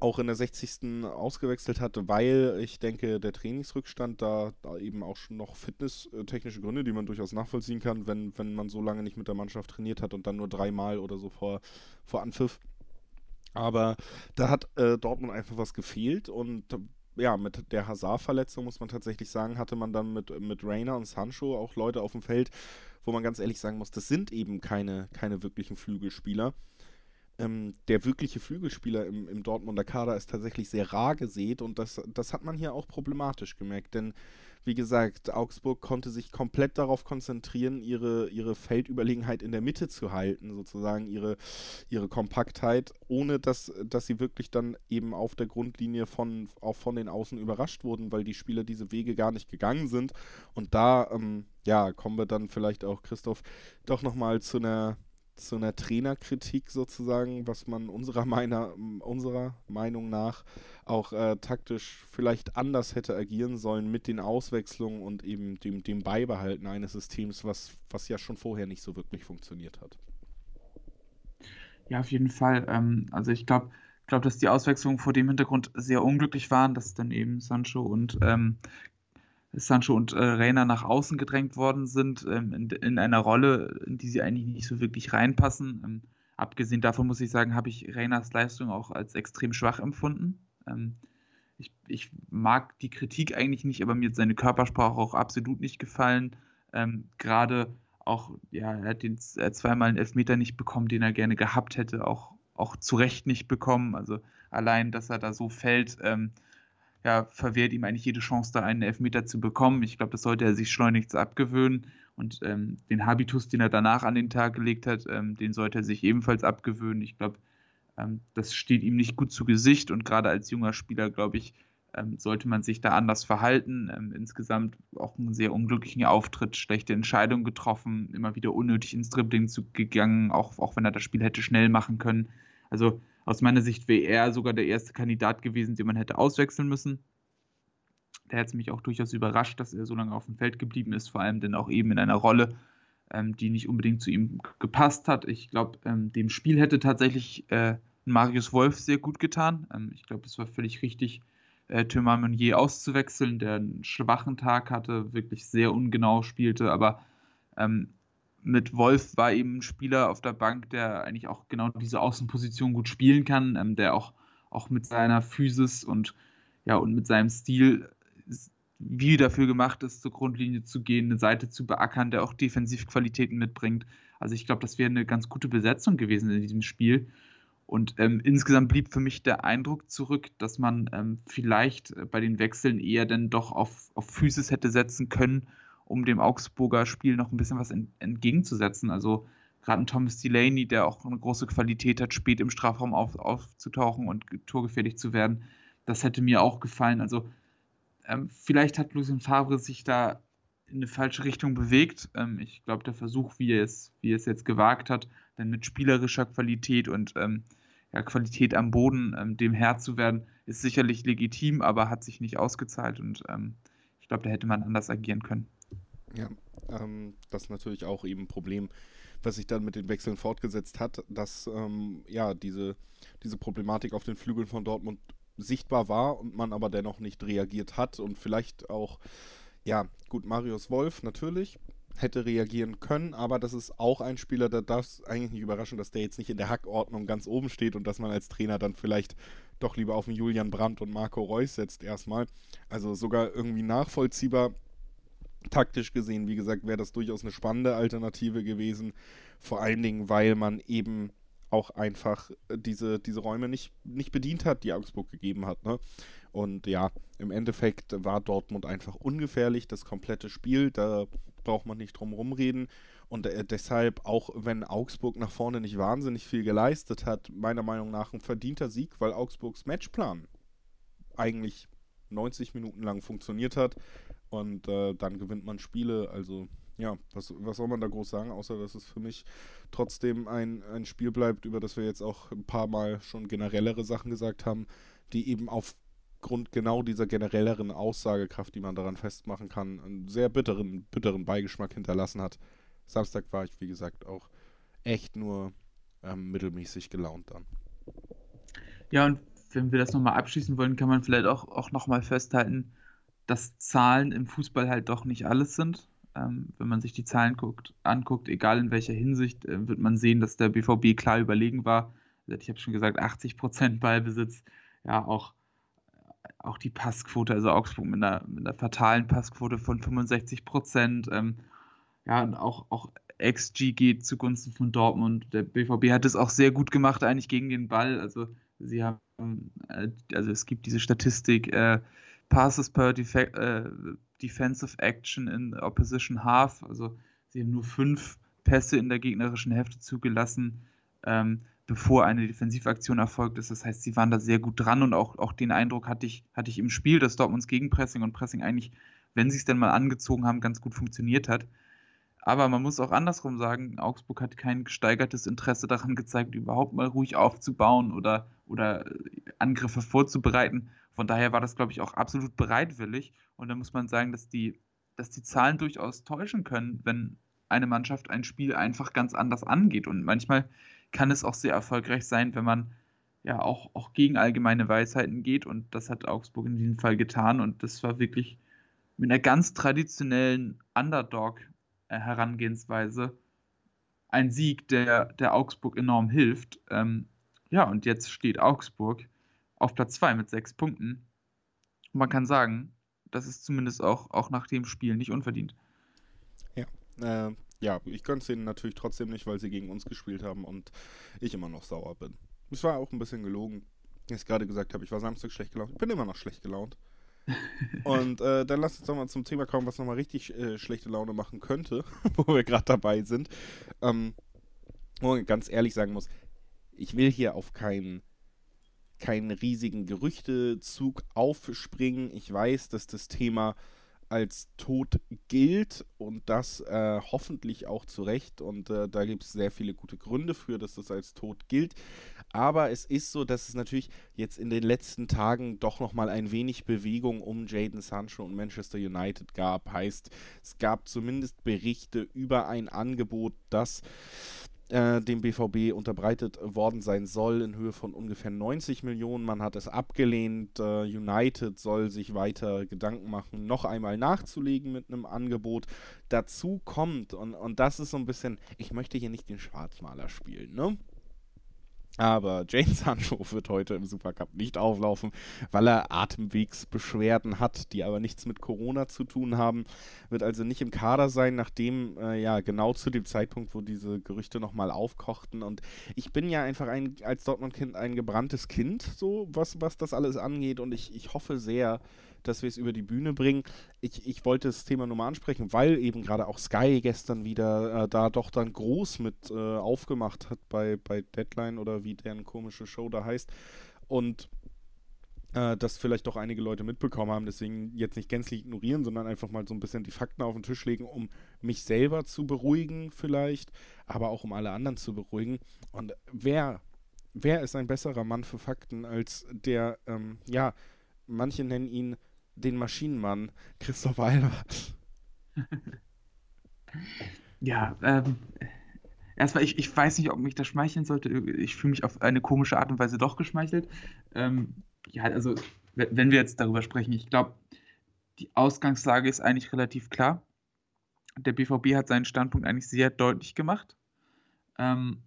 auch in der 60. ausgewechselt hat, weil ich denke, der Trainingsrückstand da, da eben auch schon noch fitnesstechnische Gründe, die man durchaus nachvollziehen kann, wenn, wenn man so lange nicht mit der Mannschaft trainiert hat und dann nur dreimal oder so vor, vor Anpfiff. Aber da hat äh, Dortmund einfach was gefehlt und ja, mit der Hazard-Verletzung muss man tatsächlich sagen, hatte man dann mit, mit Rainer und Sancho auch Leute auf dem Feld, wo man ganz ehrlich sagen muss, das sind eben keine, keine wirklichen Flügelspieler. Ähm, der wirkliche Flügelspieler im, im Dortmunder Kader ist tatsächlich sehr rar gesät und das, das hat man hier auch problematisch gemerkt, denn wie gesagt, Augsburg konnte sich komplett darauf konzentrieren, ihre, ihre Feldüberlegenheit in der Mitte zu halten, sozusagen ihre, ihre Kompaktheit, ohne dass, dass sie wirklich dann eben auf der Grundlinie von, auch von den Außen überrascht wurden, weil die Spieler diese Wege gar nicht gegangen sind. Und da, ähm, ja, kommen wir dann vielleicht auch, Christoph, doch nochmal zu einer zu einer Trainerkritik sozusagen, was man unserer, meiner, unserer Meinung nach auch äh, taktisch vielleicht anders hätte agieren sollen mit den Auswechslungen und eben dem, dem Beibehalten eines Systems, was, was ja schon vorher nicht so wirklich funktioniert hat. Ja, auf jeden Fall. Ähm, also ich glaube, glaube, dass die Auswechslungen vor dem Hintergrund sehr unglücklich waren, dass dann eben Sancho und ähm, Sancho und äh, Reina nach außen gedrängt worden sind, ähm, in, in, einer Rolle, in die sie eigentlich nicht so wirklich reinpassen. Ähm, abgesehen davon muss ich sagen, habe ich Reinas Leistung auch als extrem schwach empfunden. Ähm, ich, ich, mag die Kritik eigentlich nicht, aber mir hat seine Körpersprache auch absolut nicht gefallen. Ähm, gerade auch, ja, er hat den, er zweimal einen Elfmeter nicht bekommen, den er gerne gehabt hätte, auch, auch zu Recht nicht bekommen. Also allein, dass er da so fällt, ähm, ja, verwehrt ihm eigentlich jede Chance, da einen Elfmeter zu bekommen. Ich glaube, das sollte er sich schleunigst abgewöhnen. Und ähm, den Habitus, den er danach an den Tag gelegt hat, ähm, den sollte er sich ebenfalls abgewöhnen. Ich glaube, ähm, das steht ihm nicht gut zu Gesicht. Und gerade als junger Spieler, glaube ich, ähm, sollte man sich da anders verhalten. Ähm, insgesamt auch einen sehr unglücklichen Auftritt, schlechte Entscheidungen getroffen, immer wieder unnötig ins Dribbling gegangen, auch, auch wenn er das Spiel hätte schnell machen können. Also aus meiner Sicht wäre er sogar der erste Kandidat gewesen, den man hätte auswechseln müssen. Hätte es mich auch durchaus überrascht, dass er so lange auf dem Feld geblieben ist, vor allem denn auch eben in einer Rolle, ähm, die nicht unbedingt zu ihm gepasst hat. Ich glaube, ähm, dem Spiel hätte tatsächlich äh, Marius Wolf sehr gut getan. Ähm, ich glaube, es war völlig richtig, äh, Thomas Meunier auszuwechseln, der einen schwachen Tag hatte, wirklich sehr ungenau spielte, aber ähm, mit Wolf war eben ein Spieler auf der Bank, der eigentlich auch genau diese Außenposition gut spielen kann, ähm, der auch, auch mit seiner Physis und, ja, und mit seinem Stil wie dafür gemacht ist, zur Grundlinie zu gehen, eine Seite zu beackern, der auch Defensivqualitäten mitbringt. Also ich glaube, das wäre eine ganz gute Besetzung gewesen in diesem Spiel. Und ähm, insgesamt blieb für mich der Eindruck zurück, dass man ähm, vielleicht bei den Wechseln eher dann doch auf, auf Physis hätte setzen können um dem Augsburger Spiel noch ein bisschen was entgegenzusetzen. Also gerade ein Thomas Delaney, der auch eine große Qualität hat, spät im Strafraum auf, aufzutauchen und torgefährlich zu werden, das hätte mir auch gefallen. Also ähm, vielleicht hat Lucien Favre sich da in eine falsche Richtung bewegt. Ähm, ich glaube, der Versuch, wie er, es, wie er es jetzt gewagt hat, dann mit spielerischer Qualität und ähm, ja, Qualität am Boden ähm, dem Herr zu werden, ist sicherlich legitim, aber hat sich nicht ausgezahlt und ähm, ich glaube, da hätte man anders agieren können. Ja, ähm, das ist natürlich auch eben ein Problem, was sich dann mit den Wechseln fortgesetzt hat, dass ähm, ja diese, diese Problematik auf den Flügeln von Dortmund sichtbar war und man aber dennoch nicht reagiert hat und vielleicht auch, ja, gut, Marius Wolf natürlich hätte reagieren können, aber das ist auch ein Spieler, da darf es eigentlich nicht überraschen, dass der jetzt nicht in der Hackordnung ganz oben steht und dass man als Trainer dann vielleicht doch lieber auf den Julian Brandt und Marco Reus setzt erstmal. Also sogar irgendwie nachvollziehbar, taktisch gesehen, wie gesagt, wäre das durchaus eine spannende Alternative gewesen. Vor allen Dingen, weil man eben auch einfach diese, diese Räume nicht, nicht bedient hat, die Augsburg gegeben hat. Ne? Und ja, im Endeffekt war Dortmund einfach ungefährlich, das komplette Spiel. Da braucht man nicht drum rumreden. Und äh, deshalb, auch wenn Augsburg nach vorne nicht wahnsinnig viel geleistet hat, meiner Meinung nach ein verdienter Sieg, weil Augsburgs Matchplan eigentlich 90 Minuten lang funktioniert hat. Und äh, dann gewinnt man Spiele. Also ja, was, was soll man da groß sagen, außer dass es für mich trotzdem ein, ein Spiel bleibt, über das wir jetzt auch ein paar Mal schon generellere Sachen gesagt haben, die eben aufgrund genau dieser generelleren Aussagekraft, die man daran festmachen kann, einen sehr bitteren, bitteren Beigeschmack hinterlassen hat. Samstag war ich, wie gesagt, auch echt nur ähm, mittelmäßig gelaunt dann. Ja, und wenn wir das nochmal abschließen wollen, kann man vielleicht auch, auch nochmal festhalten, dass Zahlen im Fußball halt doch nicht alles sind. Ähm, wenn man sich die Zahlen guckt, anguckt, egal in welcher Hinsicht, äh, wird man sehen, dass der BVB klar überlegen war. Ich habe schon gesagt, 80% Ballbesitz, ja, auch, auch die Passquote, also Augsburg mit einer, mit einer fatalen Passquote von 65%. Ähm, ja, und auch, auch XG geht zugunsten von Dortmund. Der BVB hat es auch sehr gut gemacht, eigentlich gegen den Ball. Also, sie haben, äh, also es gibt diese Statistik, äh, Passes per Defe äh, Defensive Action in Opposition Half. Also sie haben nur fünf Pässe in der gegnerischen Hälfte zugelassen, ähm, bevor eine Defensivaktion erfolgt ist. Das heißt, sie waren da sehr gut dran und auch, auch den Eindruck hatte ich, hatte ich im Spiel, dass Dortmunds Gegenpressing und Pressing eigentlich, wenn sie es denn mal angezogen haben, ganz gut funktioniert hat. Aber man muss auch andersrum sagen, Augsburg hat kein gesteigertes Interesse daran gezeigt, überhaupt mal ruhig aufzubauen oder, oder Angriffe vorzubereiten. Von daher war das, glaube ich, auch absolut bereitwillig. Und da muss man sagen, dass die, dass die Zahlen durchaus täuschen können, wenn eine Mannschaft ein Spiel einfach ganz anders angeht. Und manchmal kann es auch sehr erfolgreich sein, wenn man ja auch, auch gegen allgemeine Weisheiten geht. Und das hat Augsburg in diesem Fall getan. Und das war wirklich mit einer ganz traditionellen Underdog-Herangehensweise ein Sieg, der, der Augsburg enorm hilft. Ähm, ja, und jetzt steht Augsburg auf Platz 2 mit sechs Punkten. Und man kann sagen, das ist zumindest auch, auch nach dem Spiel nicht unverdient. Ja, äh, ja, ich gönne es denen natürlich trotzdem nicht, weil sie gegen uns gespielt haben und ich immer noch sauer bin. Es war auch ein bisschen gelogen. Wie ich gerade gesagt habe, ich war Samstag schlecht gelaunt. Ich bin immer noch schlecht gelaunt. Und äh, dann lass uns doch mal zum Thema kommen, was nochmal richtig äh, schlechte Laune machen könnte, (laughs) wo wir gerade dabei sind. Ähm, wo man ganz ehrlich sagen muss, ich will hier auf keinen keinen riesigen Gerüchtezug aufspringen. Ich weiß, dass das Thema als tot gilt und das äh, hoffentlich auch zu Recht. Und äh, da gibt es sehr viele gute Gründe für, dass das als tot gilt. Aber es ist so, dass es natürlich jetzt in den letzten Tagen doch nochmal ein wenig Bewegung um Jaden Sancho und Manchester United gab. Heißt, es gab zumindest Berichte über ein Angebot, das äh, dem BVB unterbreitet worden sein soll in Höhe von ungefähr 90 Millionen. Man hat es abgelehnt. Äh, United soll sich weiter Gedanken machen, noch einmal nachzulegen mit einem Angebot. Dazu kommt, und, und das ist so ein bisschen, ich möchte hier nicht den Schwarzmaler spielen, ne? Aber (laughs) Jane Sancho wird heute im Supercup nicht auflaufen, weil er Atemwegsbeschwerden hat, die aber nichts mit Corona zu tun haben. Wird also nicht im Kader sein, nachdem, äh, ja, genau zu dem Zeitpunkt, wo diese Gerüchte nochmal aufkochten. Und ich bin ja einfach ein, als Dortmund-Kind ein gebranntes Kind, so was, was das alles angeht. Und ich, ich hoffe sehr, dass wir es über die Bühne bringen. Ich, ich wollte das Thema nur mal ansprechen, weil eben gerade auch Sky gestern wieder äh, da doch dann groß mit äh, aufgemacht hat bei, bei Deadline oder wie deren komische Show da heißt. Und äh, das vielleicht doch einige Leute mitbekommen haben, deswegen jetzt nicht gänzlich ignorieren, sondern einfach mal so ein bisschen die Fakten auf den Tisch legen, um mich selber zu beruhigen vielleicht, aber auch um alle anderen zu beruhigen. Und wer, wer ist ein besserer Mann für Fakten als der, ähm, ja, manche nennen ihn den Maschinenmann, Christoph Alba. (laughs) ja, ähm, erstmal, ich, ich weiß nicht, ob mich das schmeicheln sollte. Ich fühle mich auf eine komische Art und Weise doch geschmeichelt. Ähm, ja, also, wenn wir jetzt darüber sprechen, ich glaube, die Ausgangslage ist eigentlich relativ klar. Der BVB hat seinen Standpunkt eigentlich sehr deutlich gemacht. Ähm,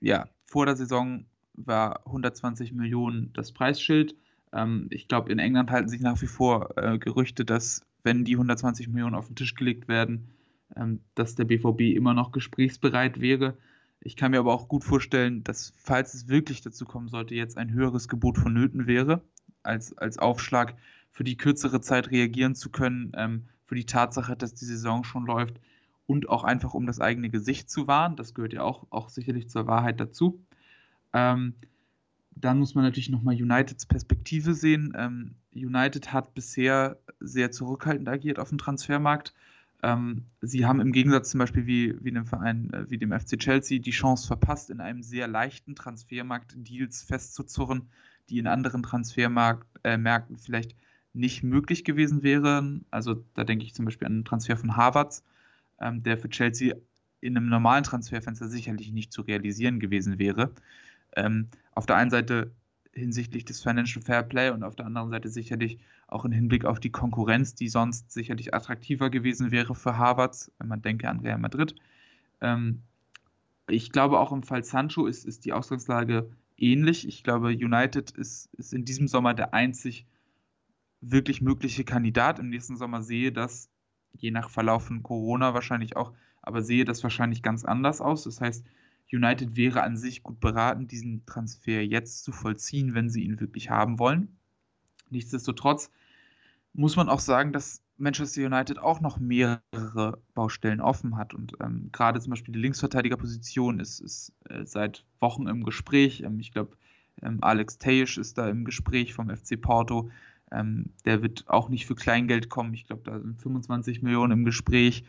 ja, vor der Saison war 120 Millionen das Preisschild. Ähm, ich glaube, in England halten sich nach wie vor äh, Gerüchte, dass wenn die 120 Millionen auf den Tisch gelegt werden, ähm, dass der BVB immer noch gesprächsbereit wäre. Ich kann mir aber auch gut vorstellen, dass falls es wirklich dazu kommen sollte, jetzt ein höheres Gebot vonnöten wäre, als, als Aufschlag für die kürzere Zeit reagieren zu können, ähm, für die Tatsache, dass die Saison schon läuft und auch einfach um das eigene Gesicht zu wahren. Das gehört ja auch, auch sicherlich zur Wahrheit dazu. Ähm, dann muss man natürlich nochmal Uniteds Perspektive sehen. Ähm, United hat bisher sehr zurückhaltend agiert auf dem Transfermarkt. Ähm, sie haben im Gegensatz zum Beispiel wie, wie dem Verein, äh, wie dem FC Chelsea, die Chance verpasst, in einem sehr leichten Transfermarkt Deals festzuzurren, die in anderen Transfermärkten äh, vielleicht nicht möglich gewesen wären. Also da denke ich zum Beispiel an den Transfer von Harvards, ähm, der für Chelsea in einem normalen Transferfenster sicherlich nicht zu realisieren gewesen wäre. Ähm, auf der einen Seite hinsichtlich des Financial Fair Play und auf der anderen Seite sicherlich auch im Hinblick auf die Konkurrenz, die sonst sicherlich attraktiver gewesen wäre für Harvards, wenn man denke an Real Madrid. Ähm, ich glaube, auch im Fall Sancho ist, ist die Ausgangslage ähnlich. Ich glaube, United ist, ist in diesem Sommer der einzig wirklich mögliche Kandidat. Im nächsten Sommer sehe das, je nach Verlauf von Corona wahrscheinlich auch, aber sehe das wahrscheinlich ganz anders aus. Das heißt, United wäre an sich gut beraten, diesen Transfer jetzt zu vollziehen, wenn sie ihn wirklich haben wollen. Nichtsdestotrotz muss man auch sagen, dass Manchester United auch noch mehrere Baustellen offen hat. Und ähm, gerade zum Beispiel die Linksverteidigerposition ist, ist äh, seit Wochen im Gespräch. Ähm, ich glaube, ähm, Alex Tejisch ist da im Gespräch vom FC Porto. Ähm, der wird auch nicht für Kleingeld kommen. Ich glaube, da sind 25 Millionen im Gespräch.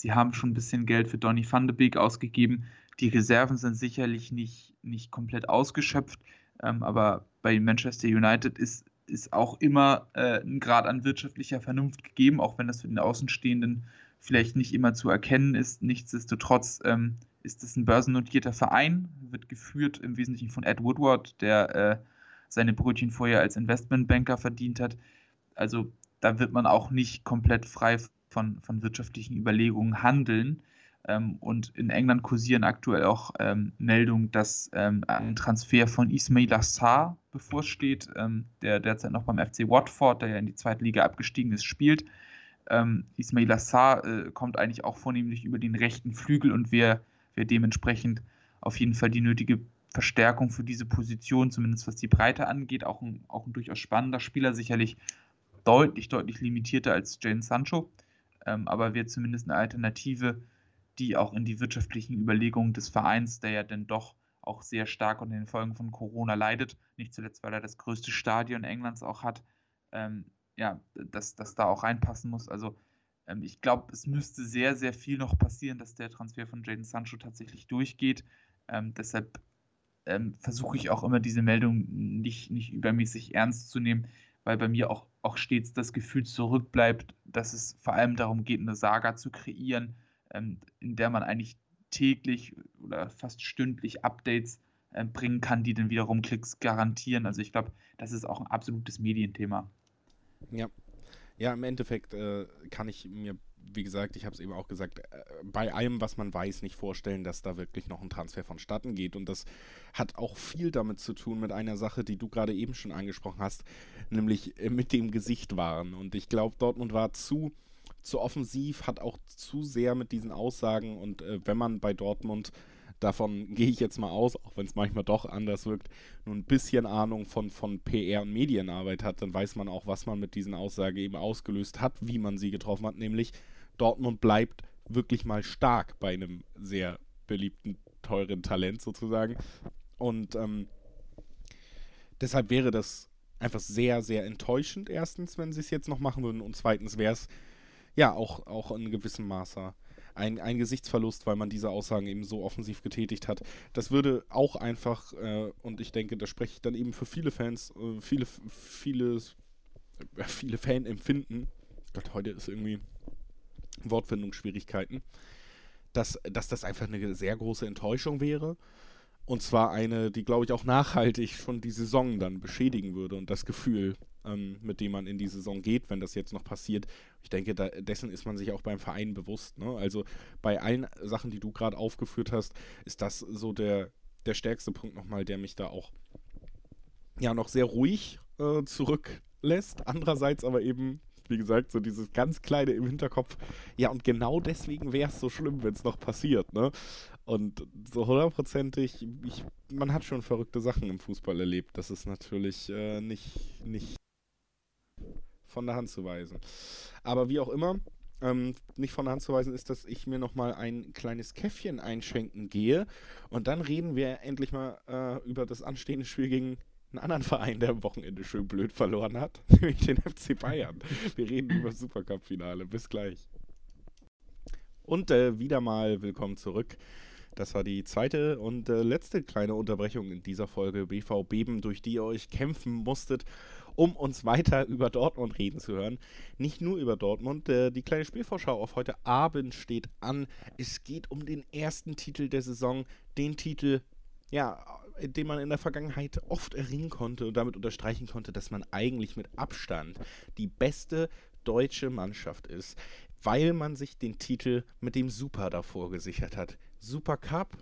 Sie haben schon ein bisschen Geld für Donny van de Beek ausgegeben. Die Reserven sind sicherlich nicht, nicht komplett ausgeschöpft. Ähm, aber bei Manchester United ist, ist auch immer äh, ein Grad an wirtschaftlicher Vernunft gegeben, auch wenn das für den Außenstehenden vielleicht nicht immer zu erkennen ist. Nichtsdestotrotz ähm, ist es ein börsennotierter Verein, wird geführt im Wesentlichen von Ed Woodward, der äh, seine Brötchen vorher als Investmentbanker verdient hat. Also da wird man auch nicht komplett frei von, von wirtschaftlichen Überlegungen handeln. Ähm, und in England kursieren aktuell auch ähm, Meldungen, dass ähm, ein Transfer von Ismail Assar bevorsteht, ähm, der derzeit noch beim FC Watford, der ja in die zweite Liga abgestiegen ist, spielt. Ähm, Ismail Assar äh, kommt eigentlich auch vornehmlich über den rechten Flügel und wäre wär dementsprechend auf jeden Fall die nötige Verstärkung für diese Position, zumindest was die Breite angeht. Auch ein, auch ein durchaus spannender Spieler, sicherlich deutlich, deutlich limitierter als Jane Sancho, ähm, aber wird zumindest eine Alternative, die auch in die wirtschaftlichen Überlegungen des Vereins, der ja dann doch auch sehr stark unter den Folgen von Corona leidet, nicht zuletzt, weil er das größte Stadion Englands auch hat, ähm, ja, dass das da auch reinpassen muss. Also ähm, ich glaube, es müsste sehr, sehr viel noch passieren, dass der Transfer von Jaden Sancho tatsächlich durchgeht. Ähm, deshalb ähm, versuche ich auch immer diese Meldung nicht, nicht übermäßig ernst zu nehmen, weil bei mir auch, auch stets das Gefühl zurückbleibt, dass es vor allem darum geht, eine Saga zu kreieren, ähm, in der man eigentlich täglich oder fast stündlich Updates äh, bringen kann, die dann wiederum Klicks garantieren. Also ich glaube, das ist auch ein absolutes Medienthema. Ja. Ja, im Endeffekt äh, kann ich mir wie gesagt, ich habe es eben auch gesagt, äh, bei allem, was man weiß, nicht vorstellen, dass da wirklich noch ein Transfer vonstatten geht. Und das hat auch viel damit zu tun mit einer Sache, die du gerade eben schon angesprochen hast, nämlich äh, mit dem Gesicht wahren. Und ich glaube, Dortmund war zu, zu offensiv, hat auch zu sehr mit diesen Aussagen. Und äh, wenn man bei Dortmund davon (laughs) gehe ich jetzt mal aus, auch wenn es manchmal doch anders wirkt, nur ein bisschen Ahnung von, von PR und Medienarbeit hat, dann weiß man auch, was man mit diesen Aussagen eben ausgelöst hat, wie man sie getroffen hat, nämlich Dortmund bleibt wirklich mal stark bei einem sehr beliebten, teuren Talent sozusagen. Und ähm, deshalb wäre das einfach sehr, sehr enttäuschend, erstens, wenn sie es jetzt noch machen würden. Und zweitens wäre es ja auch, auch in gewissem Maße ein, ein Gesichtsverlust, weil man diese Aussagen eben so offensiv getätigt hat. Das würde auch einfach, äh, und ich denke, da spreche ich dann eben für viele Fans, äh, viele, viele, äh, viele Fan empfinden. Gott, heute ist irgendwie Wortfindungsschwierigkeiten, dass, dass das einfach eine sehr große Enttäuschung wäre. Und zwar eine, die, glaube ich, auch nachhaltig schon die Saison dann beschädigen würde und das Gefühl, ähm, mit dem man in die Saison geht, wenn das jetzt noch passiert. Ich denke, da, dessen ist man sich auch beim Verein bewusst. Ne? Also bei allen Sachen, die du gerade aufgeführt hast, ist das so der, der stärkste Punkt nochmal, der mich da auch ja noch sehr ruhig äh, zurücklässt. Andererseits aber eben wie gesagt, so dieses ganz kleine im Hinterkopf. Ja, und genau deswegen wäre es so schlimm, wenn es noch passiert, ne? Und so hundertprozentig, man hat schon verrückte Sachen im Fußball erlebt. Das ist natürlich äh, nicht, nicht von der Hand zu weisen. Aber wie auch immer, ähm, nicht von der Hand zu weisen ist, dass ich mir nochmal ein kleines Käffchen einschenken gehe. Und dann reden wir endlich mal äh, über das anstehende Spiel gegen einen anderen Verein, der am Wochenende schön blöd verloren hat, (laughs) nämlich den FC Bayern. Wir reden über das Supercup-Finale. Bis gleich. Und äh, wieder mal willkommen zurück. Das war die zweite und äh, letzte kleine Unterbrechung in dieser Folge BV Beben, durch die ihr euch kämpfen musstet, um uns weiter über Dortmund reden zu hören. Nicht nur über Dortmund. Äh, die kleine Spielvorschau auf heute Abend steht an. Es geht um den ersten Titel der Saison, den Titel, ja, den man in der Vergangenheit oft erringen konnte und damit unterstreichen konnte, dass man eigentlich mit Abstand die beste deutsche Mannschaft ist, weil man sich den Titel mit dem Super davor gesichert hat. Super Cup,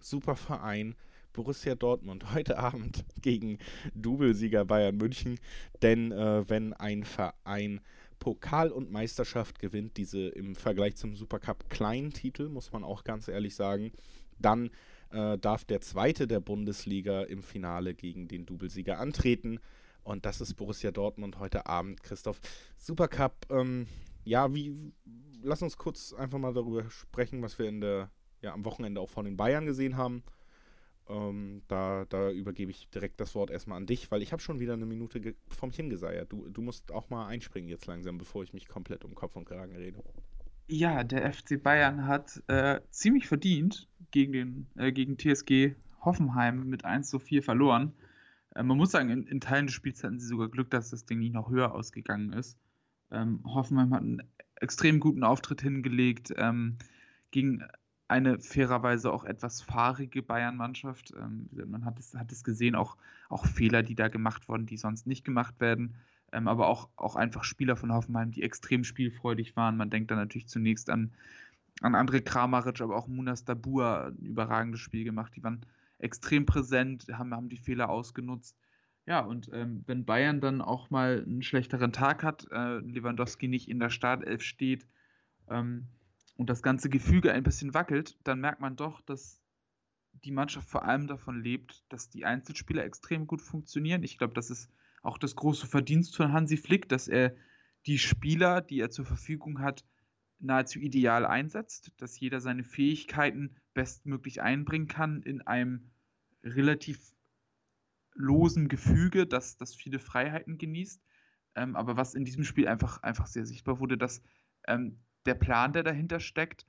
Super Verein, Borussia Dortmund (laughs) heute Abend gegen Doublesieger Bayern München. Denn äh, wenn ein Verein Pokal und Meisterschaft gewinnt, diese im Vergleich zum Supercup kleinen Titel, muss man auch ganz ehrlich sagen, dann äh, darf der zweite der Bundesliga im Finale gegen den Doublesieger antreten. Und das ist Borussia Dortmund heute Abend. Christoph, Supercup, ähm, ja, wie, lass uns kurz einfach mal darüber sprechen, was wir in der, ja, am Wochenende auch von den Bayern gesehen haben. Ähm, da, da übergebe ich direkt das Wort erstmal an dich, weil ich habe schon wieder eine Minute vom hingeseiert. Du, du musst auch mal einspringen jetzt langsam, bevor ich mich komplett um Kopf und Kragen rede. Ja, der FC Bayern hat äh, ziemlich verdient gegen, den, äh, gegen TSG Hoffenheim mit 1 zu 4 verloren. Äh, man muss sagen, in, in, Teilen des Spiels hatten sie sogar Glück, dass das Ding nicht noch höher ausgegangen ist. Ähm, Hoffenheim hat einen extrem guten Auftritt hingelegt ähm, gegen eine fairerweise auch etwas fahrige Bayern-Mannschaft. Ähm, man hat es, hat es gesehen, auch, auch Fehler, die da gemacht wurden, die sonst nicht gemacht werden ähm, aber auch, auch einfach Spieler von Hoffenheim, die extrem spielfreudig waren. Man denkt dann natürlich zunächst an, an André Kramaric, aber auch Munas Dabur, ein überragendes Spiel gemacht. Die waren extrem präsent, haben, haben die Fehler ausgenutzt. Ja, und ähm, wenn Bayern dann auch mal einen schlechteren Tag hat, äh, Lewandowski nicht in der Startelf steht ähm, und das ganze Gefüge ein bisschen wackelt, dann merkt man doch, dass die Mannschaft vor allem davon lebt, dass die Einzelspieler extrem gut funktionieren. Ich glaube, das ist auch das große Verdienst von Hansi Flick, dass er die Spieler, die er zur Verfügung hat, nahezu ideal einsetzt, dass jeder seine Fähigkeiten bestmöglich einbringen kann in einem relativ losen Gefüge, das, das viele Freiheiten genießt. Ähm, aber was in diesem Spiel einfach, einfach sehr sichtbar wurde, dass ähm, der Plan, der dahinter steckt,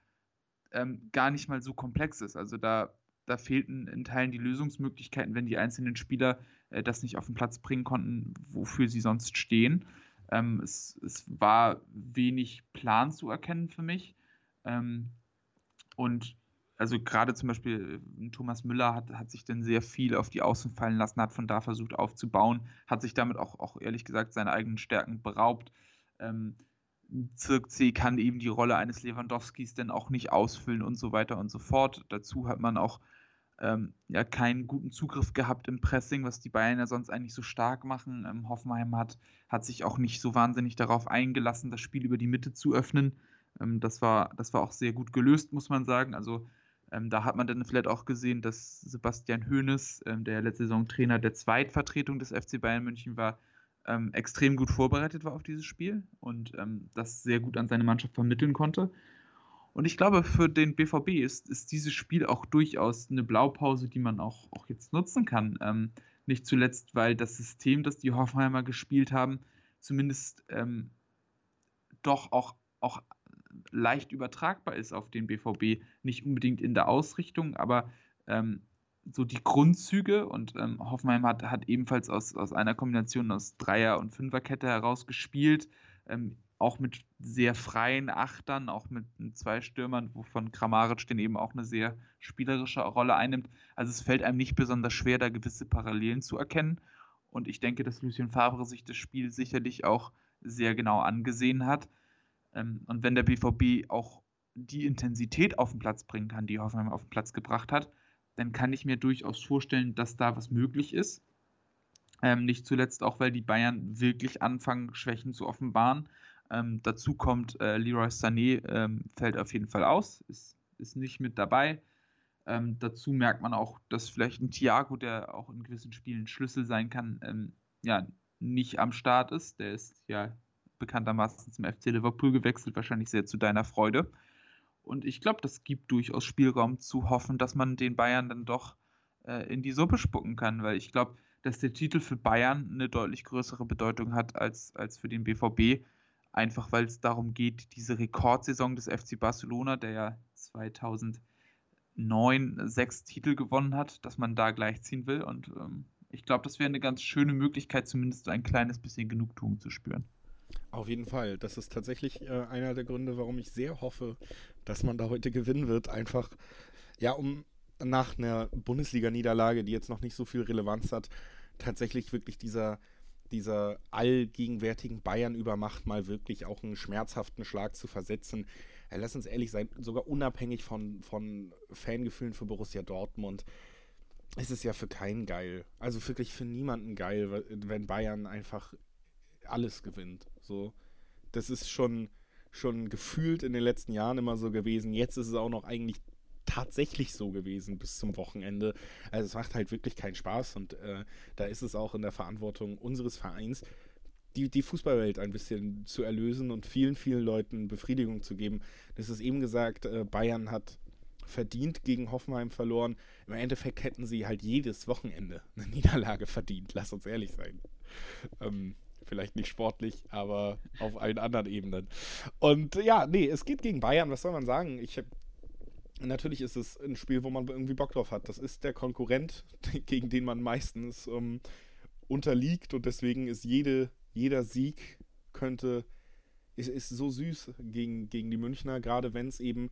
ähm, gar nicht mal so komplex ist. Also da, da fehlten in Teilen die Lösungsmöglichkeiten, wenn die einzelnen Spieler äh, das nicht auf den Platz bringen konnten, wofür sie sonst stehen. Ähm, es, es, war wenig Plan zu erkennen für mich. Ähm, und also gerade zum Beispiel äh, Thomas Müller hat, hat sich dann sehr viel auf die Außen fallen lassen, hat von da versucht aufzubauen, hat sich damit auch, auch ehrlich gesagt seine eigenen Stärken beraubt. Ähm, Zirk C kann eben die Rolle eines Lewandowskis dann auch nicht ausfüllen und so weiter und so fort. Dazu hat man auch ähm, ja keinen guten Zugriff gehabt im Pressing, was die Bayern ja sonst eigentlich so stark machen. Ähm, Hoffenheim hat, hat sich auch nicht so wahnsinnig darauf eingelassen, das Spiel über die Mitte zu öffnen. Ähm, das, war, das war auch sehr gut gelöst, muss man sagen. Also ähm, da hat man dann vielleicht auch gesehen, dass Sebastian Hoeneß, ähm, der letzte Saison Trainer der Zweitvertretung des FC Bayern München war, ähm, extrem gut vorbereitet war auf dieses Spiel und das sehr gut an seine Mannschaft vermitteln konnte. Und ich glaube, für den BVB ist, ist dieses Spiel auch durchaus eine Blaupause, die man auch, auch jetzt nutzen kann. Ähm, nicht zuletzt, weil das System, das die Hoffenheimer gespielt haben, zumindest ähm, doch auch, auch leicht übertragbar ist auf den BVB. Nicht unbedingt in der Ausrichtung, aber ähm, so die Grundzüge und ähm, Hoffenheim hat, hat ebenfalls aus, aus einer Kombination aus Dreier- und Fünferkette heraus gespielt. Ähm, auch mit sehr freien Achtern, auch mit zwei Stürmern, wovon Kramaric den eben auch eine sehr spielerische Rolle einnimmt. Also es fällt einem nicht besonders schwer, da gewisse Parallelen zu erkennen. Und ich denke, dass Lucien Favre sich das Spiel sicherlich auch sehr genau angesehen hat. Ähm, und wenn der BVB auch die Intensität auf den Platz bringen kann, die Hoffenheim auf den Platz gebracht hat, dann kann ich mir durchaus vorstellen, dass da was möglich ist. Ähm, nicht zuletzt auch, weil die Bayern wirklich anfangen, Schwächen zu offenbaren. Ähm, dazu kommt äh, Leroy Sané, ähm, fällt auf jeden Fall aus, ist, ist nicht mit dabei. Ähm, dazu merkt man auch, dass vielleicht ein Thiago, der auch in gewissen Spielen Schlüssel sein kann, ähm, ja, nicht am Start ist. Der ist ja bekanntermaßen zum FC Liverpool gewechselt, wahrscheinlich sehr zu deiner Freude. Und ich glaube, das gibt durchaus Spielraum zu hoffen, dass man den Bayern dann doch äh, in die Suppe spucken kann, weil ich glaube, dass der Titel für Bayern eine deutlich größere Bedeutung hat als, als für den BVB. Einfach weil es darum geht, diese Rekordsaison des FC Barcelona, der ja 2009 sechs Titel gewonnen hat, dass man da gleichziehen will. Und ähm, ich glaube, das wäre eine ganz schöne Möglichkeit, zumindest ein kleines bisschen Genugtuung zu spüren. Auf jeden Fall. Das ist tatsächlich äh, einer der Gründe, warum ich sehr hoffe, dass man da heute gewinnen wird. Einfach, ja, um nach einer Bundesliga-Niederlage, die jetzt noch nicht so viel Relevanz hat, tatsächlich wirklich dieser, dieser allgegenwärtigen Bayern-Übermacht mal wirklich auch einen schmerzhaften Schlag zu versetzen. Ja, lass uns ehrlich sein, sogar unabhängig von, von Fangefühlen für Borussia Dortmund ist es ja für keinen geil. Also wirklich für niemanden geil, wenn Bayern einfach alles gewinnt. So, das ist schon, schon gefühlt in den letzten Jahren immer so gewesen. Jetzt ist es auch noch eigentlich tatsächlich so gewesen bis zum Wochenende. Also es macht halt wirklich keinen Spaß und äh, da ist es auch in der Verantwortung unseres Vereins, die, die Fußballwelt ein bisschen zu erlösen und vielen, vielen Leuten Befriedigung zu geben. Das ist eben gesagt, äh, Bayern hat verdient gegen Hoffenheim verloren. Im Endeffekt hätten sie halt jedes Wochenende eine (laughs) Niederlage verdient, lass uns ehrlich sein. Ähm, vielleicht nicht sportlich, aber auf allen anderen Ebenen. Und ja, nee, es geht gegen Bayern, was soll man sagen? Ich habe natürlich ist es ein Spiel, wo man irgendwie Bock drauf hat. Das ist der Konkurrent, (laughs) gegen den man meistens ähm, unterliegt und deswegen ist jede, jeder Sieg könnte, ist, ist so süß gegen, gegen die Münchner, gerade wenn es eben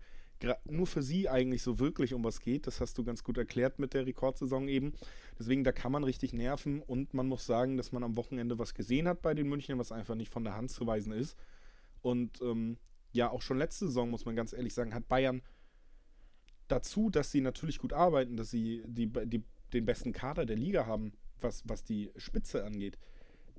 nur für sie eigentlich so wirklich um was geht. Das hast du ganz gut erklärt mit der Rekordsaison eben. Deswegen, da kann man richtig nerven und man muss sagen, dass man am Wochenende was gesehen hat bei den Münchnern, was einfach nicht von der Hand zu weisen ist. Und ähm, ja, auch schon letzte Saison, muss man ganz ehrlich sagen, hat Bayern dazu, dass sie natürlich gut arbeiten, dass sie die, die, den besten Kader der Liga haben, was, was die Spitze angeht,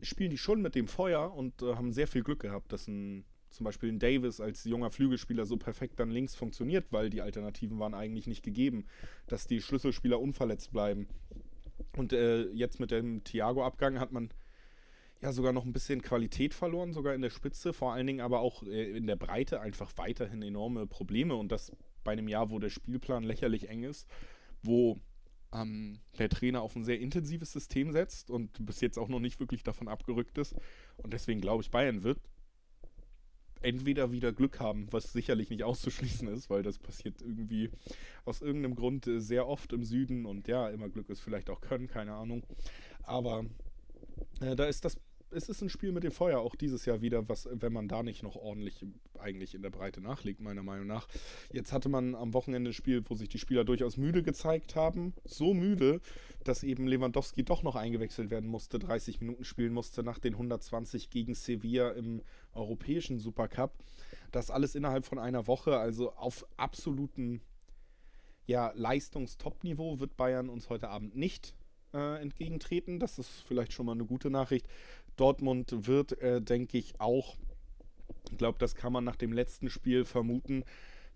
spielen die schon mit dem Feuer und äh, haben sehr viel Glück gehabt, dass ein, zum Beispiel ein Davis als junger Flügelspieler so perfekt dann links funktioniert, weil die Alternativen waren eigentlich nicht gegeben, dass die Schlüsselspieler unverletzt bleiben. Und äh, jetzt mit dem Thiago-Abgang hat man ja sogar noch ein bisschen Qualität verloren, sogar in der Spitze, vor allen Dingen aber auch äh, in der Breite einfach weiterhin enorme Probleme und das bei einem Jahr, wo der Spielplan lächerlich eng ist, wo ähm, der Trainer auf ein sehr intensives System setzt und bis jetzt auch noch nicht wirklich davon abgerückt ist. Und deswegen glaube ich, Bayern wird entweder wieder Glück haben, was sicherlich nicht auszuschließen ist, weil das passiert irgendwie aus irgendeinem Grund äh, sehr oft im Süden und ja, immer Glück ist vielleicht auch Können, keine Ahnung. Aber äh, da ist das es ist ein Spiel mit dem Feuer auch dieses Jahr wieder, was, wenn man da nicht noch ordentlich eigentlich in der Breite nachlegt, meiner Meinung nach. Jetzt hatte man am Wochenende ein Spiel, wo sich die Spieler durchaus müde gezeigt haben. So müde, dass eben Lewandowski doch noch eingewechselt werden musste, 30 Minuten spielen musste nach den 120 gegen Sevilla im europäischen Supercup. Das alles innerhalb von einer Woche, also auf absoluten ja, Leistungstop-Niveau wird Bayern uns heute Abend nicht äh, entgegentreten. Das ist vielleicht schon mal eine gute Nachricht. Dortmund wird, äh, denke ich, auch, ich glaube, das kann man nach dem letzten Spiel vermuten,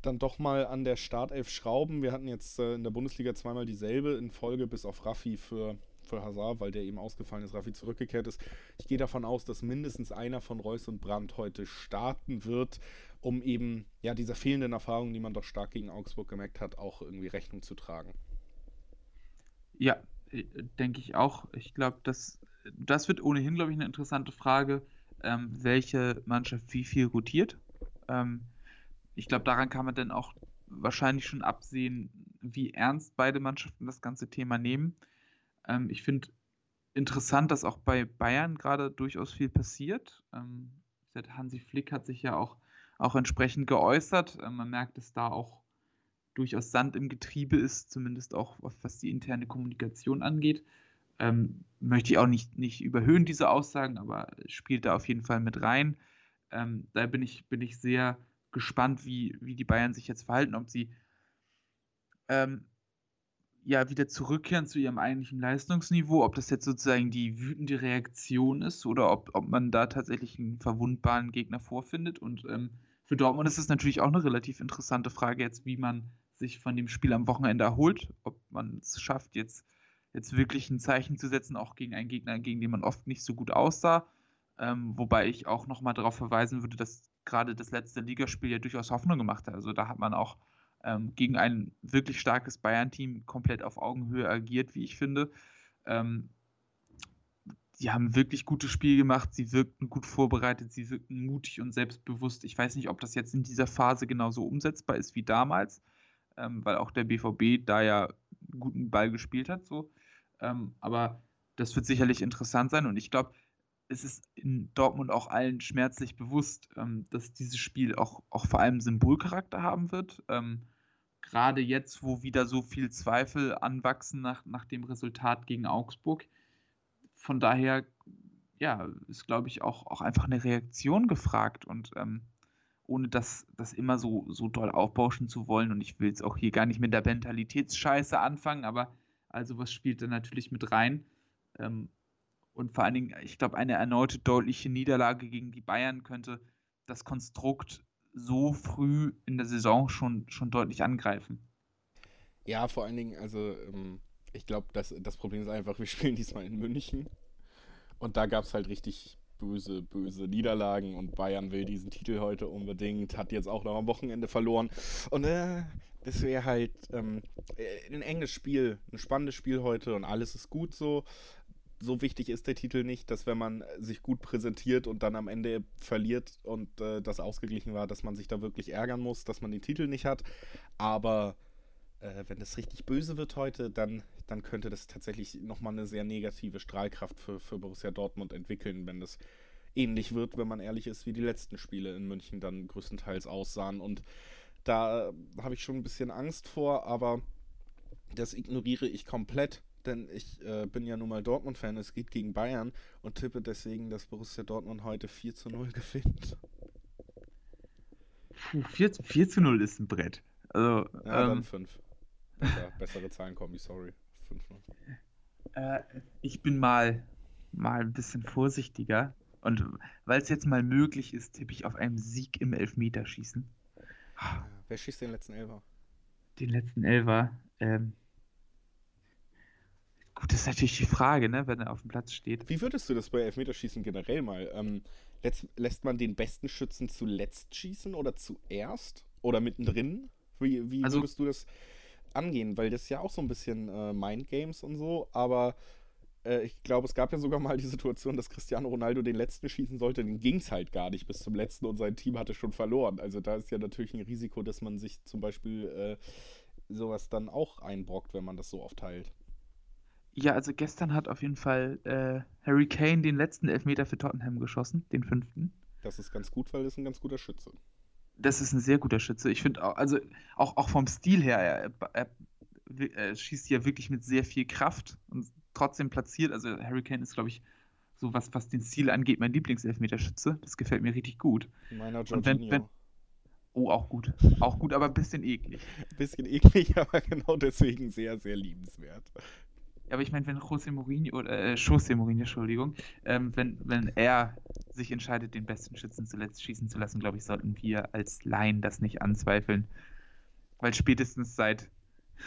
dann doch mal an der Startelf schrauben. Wir hatten jetzt äh, in der Bundesliga zweimal dieselbe in Folge, bis auf Raffi für, für Hazard, weil der eben ausgefallen ist, Raffi zurückgekehrt ist. Ich gehe davon aus, dass mindestens einer von Reus und Brandt heute starten wird, um eben ja dieser fehlenden Erfahrung, die man doch stark gegen Augsburg gemerkt hat, auch irgendwie Rechnung zu tragen. Ja, äh, denke ich auch. Ich glaube, das, das wird ohnehin, glaube ich, eine interessante Frage, ähm, welche Mannschaft wie viel rotiert. Ähm, ich glaube, daran kann man dann auch wahrscheinlich schon absehen, wie ernst beide Mannschaften das ganze Thema nehmen. Ähm, ich finde interessant, dass auch bei Bayern gerade durchaus viel passiert. Ähm, Hansi Flick hat sich ja auch, auch entsprechend geäußert. Ähm, man merkt es da auch durchaus Sand im Getriebe ist, zumindest auch was die interne Kommunikation angeht. Ähm, möchte ich auch nicht, nicht überhöhen, diese Aussagen, aber spielt da auf jeden Fall mit rein. Ähm, da bin ich, bin ich sehr gespannt, wie, wie die Bayern sich jetzt verhalten, ob sie ähm, ja wieder zurückkehren zu ihrem eigentlichen Leistungsniveau, ob das jetzt sozusagen die wütende Reaktion ist oder ob, ob man da tatsächlich einen verwundbaren Gegner vorfindet. Und ähm, für Dortmund ist es natürlich auch eine relativ interessante Frage jetzt, wie man sich von dem Spiel am Wochenende erholt, ob man es schafft, jetzt, jetzt wirklich ein Zeichen zu setzen, auch gegen einen Gegner, gegen den man oft nicht so gut aussah. Ähm, wobei ich auch nochmal darauf verweisen würde, dass gerade das letzte Ligaspiel ja durchaus Hoffnung gemacht hat. Also da hat man auch ähm, gegen ein wirklich starkes Bayern-Team komplett auf Augenhöhe agiert, wie ich finde. Ähm, die haben wirklich gutes Spiel gemacht, sie wirkten gut vorbereitet, sie wirkten mutig und selbstbewusst. Ich weiß nicht, ob das jetzt in dieser Phase genauso umsetzbar ist wie damals, ähm, weil auch der BVB da ja guten Ball gespielt hat. So. Ähm, aber das wird sicherlich interessant sein und ich glaube, es ist in Dortmund auch allen schmerzlich bewusst, ähm, dass dieses Spiel auch, auch vor allem Symbolcharakter haben wird. Ähm, gerade jetzt, wo wieder so viel Zweifel anwachsen nach, nach dem Resultat gegen Augsburg. Von daher, ja, ist, glaube ich, auch, auch einfach eine Reaktion gefragt und ähm, ohne das, das immer so, so doll aufbauschen zu wollen. Und ich will es auch hier gar nicht mit der Mentalitätsscheiße anfangen, aber also was spielt da natürlich mit rein? Ähm, und vor allen Dingen, ich glaube, eine erneute deutliche Niederlage gegen die Bayern könnte das Konstrukt so früh in der Saison schon, schon deutlich angreifen. Ja, vor allen Dingen, also ähm, ich glaube, das, das Problem ist einfach, wir (laughs) spielen diesmal in München und da gab es halt richtig böse, böse Niederlagen und Bayern will diesen Titel heute unbedingt, hat jetzt auch noch am Wochenende verloren und äh, das wäre halt ähm, äh, ein enges Spiel, ein spannendes Spiel heute und alles ist gut so, so wichtig ist der Titel nicht, dass wenn man sich gut präsentiert und dann am Ende verliert und äh, das ausgeglichen war, dass man sich da wirklich ärgern muss, dass man den Titel nicht hat. Aber äh, wenn es richtig böse wird heute, dann, dann könnte das tatsächlich nochmal eine sehr negative Strahlkraft für, für Borussia Dortmund entwickeln, wenn das ähnlich wird, wenn man ehrlich ist, wie die letzten Spiele in München dann größtenteils aussahen. Und da äh, habe ich schon ein bisschen Angst vor, aber das ignoriere ich komplett denn ich äh, bin ja nun mal Dortmund-Fan, es geht gegen Bayern und tippe deswegen, dass Borussia Dortmund heute 4 zu 0 (laughs) gewinnt. Puh, 4, 4 zu 0 ist ein Brett. Also, ja, ähm, dann 5. Besser, bessere Zahlen kommen, sorry. 5 äh, ich bin mal, mal ein bisschen vorsichtiger. Und weil es jetzt mal möglich ist, tippe ich auf einen Sieg im Elfmeterschießen. Ja, wer schießt den letzten Elfer? Den letzten Elfer? Ähm, Gut, das ist natürlich die Frage, ne, wenn er auf dem Platz steht. Wie würdest du das bei Elfmeterschießen generell mal? Ähm, lässt, lässt man den besten Schützen zuletzt schießen oder zuerst? Oder mittendrin? Wie, wie also, würdest du das angehen? Weil das ist ja auch so ein bisschen äh, Mindgames und so, aber äh, ich glaube, es gab ja sogar mal die Situation, dass Cristiano Ronaldo den letzten schießen sollte, den ging es halt gar nicht bis zum letzten und sein Team hatte schon verloren. Also da ist ja natürlich ein Risiko, dass man sich zum Beispiel äh, sowas dann auch einbrockt, wenn man das so aufteilt. Ja, also gestern hat auf jeden Fall äh, Harry Kane den letzten Elfmeter für Tottenham geschossen, den fünften. Das ist ganz gut, weil das ist ein ganz guter Schütze. Das ist ein sehr guter Schütze. Ich finde auch, also auch, auch vom Stil her, er, er, er, schießt ja wirklich mit sehr viel Kraft und trotzdem platziert. Also Harry Kane ist, glaube ich, so was, was den Stil angeht, mein Lieblingselfmeterschütze. Das gefällt mir richtig gut. Meiner Jorginho. Und wenn, wenn, Oh, auch gut. Auch gut, aber ein bisschen eklig. Ein (laughs) bisschen eklig, (laughs) aber genau deswegen sehr, sehr liebenswert aber ich meine, wenn José Mourinho, oder äh, José Mourinho, Entschuldigung, ähm, wenn, wenn er sich entscheidet, den besten Schützen zuletzt schießen zu lassen, glaube ich, sollten wir als Laien das nicht anzweifeln. Weil spätestens seit,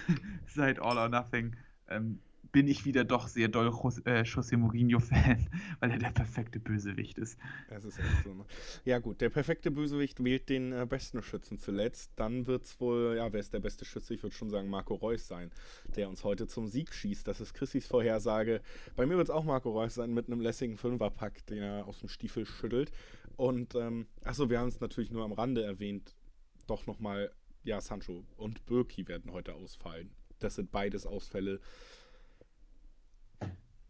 (laughs) seit All or Nothing ähm, bin ich wieder doch sehr doll äh, José Mourinho-Fan, (laughs) weil er der perfekte Bösewicht ist. Das ist echt so. Ne? Ja, gut, der perfekte Bösewicht wählt den äh, besten Schützen zuletzt. Dann wird es wohl, ja, wer ist der beste Schütze? Ich würde schon sagen, Marco Reus sein, der uns heute zum Sieg schießt. Das ist Chrissys Vorhersage. Bei mir wird es auch Marco Reus sein mit einem lässigen Fünferpack, den er aus dem Stiefel schüttelt. Und, ähm, achso, wir haben es natürlich nur am Rande erwähnt. Doch nochmal, ja, Sancho und Birki werden heute ausfallen. Das sind beides Ausfälle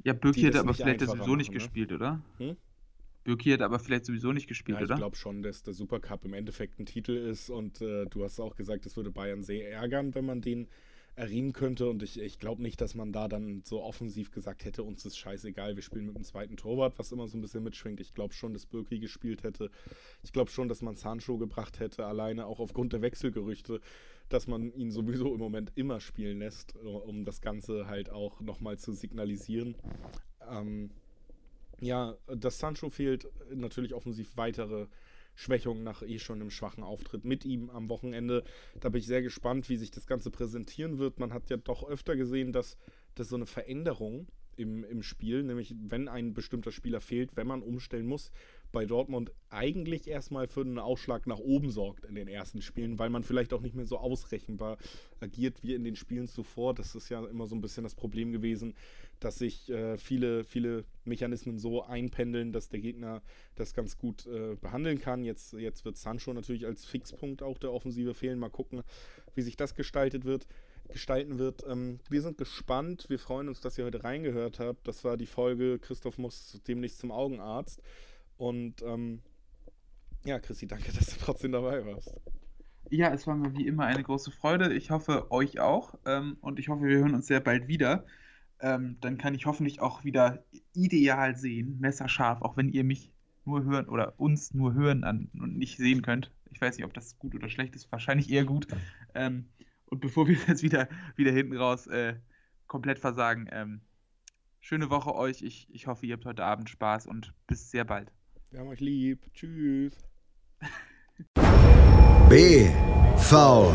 ja, Birki hätte aber vielleicht sowieso machen, nicht ne? gespielt, oder? Hm? Birki hat aber vielleicht sowieso nicht gespielt, ja, ich oder? Ich glaube schon, dass der Supercup im Endeffekt ein Titel ist und äh, du hast auch gesagt, es würde Bayern sehr ärgern, wenn man den erringen könnte und ich, ich glaube nicht, dass man da dann so offensiv gesagt hätte, uns ist scheißegal, wir spielen mit dem zweiten Torwart, was immer so ein bisschen mitschwingt. Ich glaube schon, dass Birki gespielt hätte. Ich glaube schon, dass man Sancho gebracht hätte, alleine auch aufgrund der Wechselgerüchte. Dass man ihn sowieso im Moment immer spielen lässt, um das Ganze halt auch nochmal zu signalisieren. Ähm, ja, dass Sancho fehlt, natürlich offensiv weitere Schwächungen nach eh schon einem schwachen Auftritt mit ihm am Wochenende. Da bin ich sehr gespannt, wie sich das Ganze präsentieren wird. Man hat ja doch öfter gesehen, dass, dass so eine Veränderung im, im Spiel, nämlich wenn ein bestimmter Spieler fehlt, wenn man umstellen muss, bei Dortmund eigentlich erstmal für einen Ausschlag nach oben sorgt in den ersten Spielen, weil man vielleicht auch nicht mehr so ausrechenbar agiert wie in den Spielen zuvor. Das ist ja immer so ein bisschen das Problem gewesen, dass sich äh, viele, viele Mechanismen so einpendeln, dass der Gegner das ganz gut äh, behandeln kann. Jetzt, jetzt wird Sancho natürlich als Fixpunkt auch der Offensive fehlen. Mal gucken, wie sich das gestaltet wird gestalten wird. Ähm, wir sind gespannt. Wir freuen uns, dass ihr heute reingehört habt. Das war die Folge Christoph muss demnächst zum Augenarzt. Und ähm, ja, Christi, danke, dass du trotzdem dabei warst. Ja, es war mir wie immer eine große Freude. Ich hoffe, euch auch. Ähm, und ich hoffe, wir hören uns sehr bald wieder. Ähm, dann kann ich hoffentlich auch wieder ideal sehen, messerscharf, auch wenn ihr mich nur hören oder uns nur hören an, und nicht sehen könnt. Ich weiß nicht, ob das gut oder schlecht ist. Wahrscheinlich eher gut. Ähm, und bevor wir (laughs) jetzt wieder, wieder hinten raus äh, komplett versagen, ähm, schöne Woche euch. Ich, ich hoffe, ihr habt heute Abend Spaß und bis sehr bald. Wir haben euch lieb. Tschüss. B. V.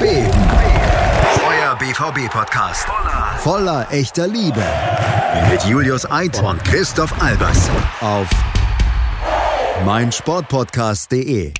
B. Euer BVB-Podcast. Voller echter Liebe. Mit Julius Eid und Christoph Albers. Auf meinsportpodcast.de.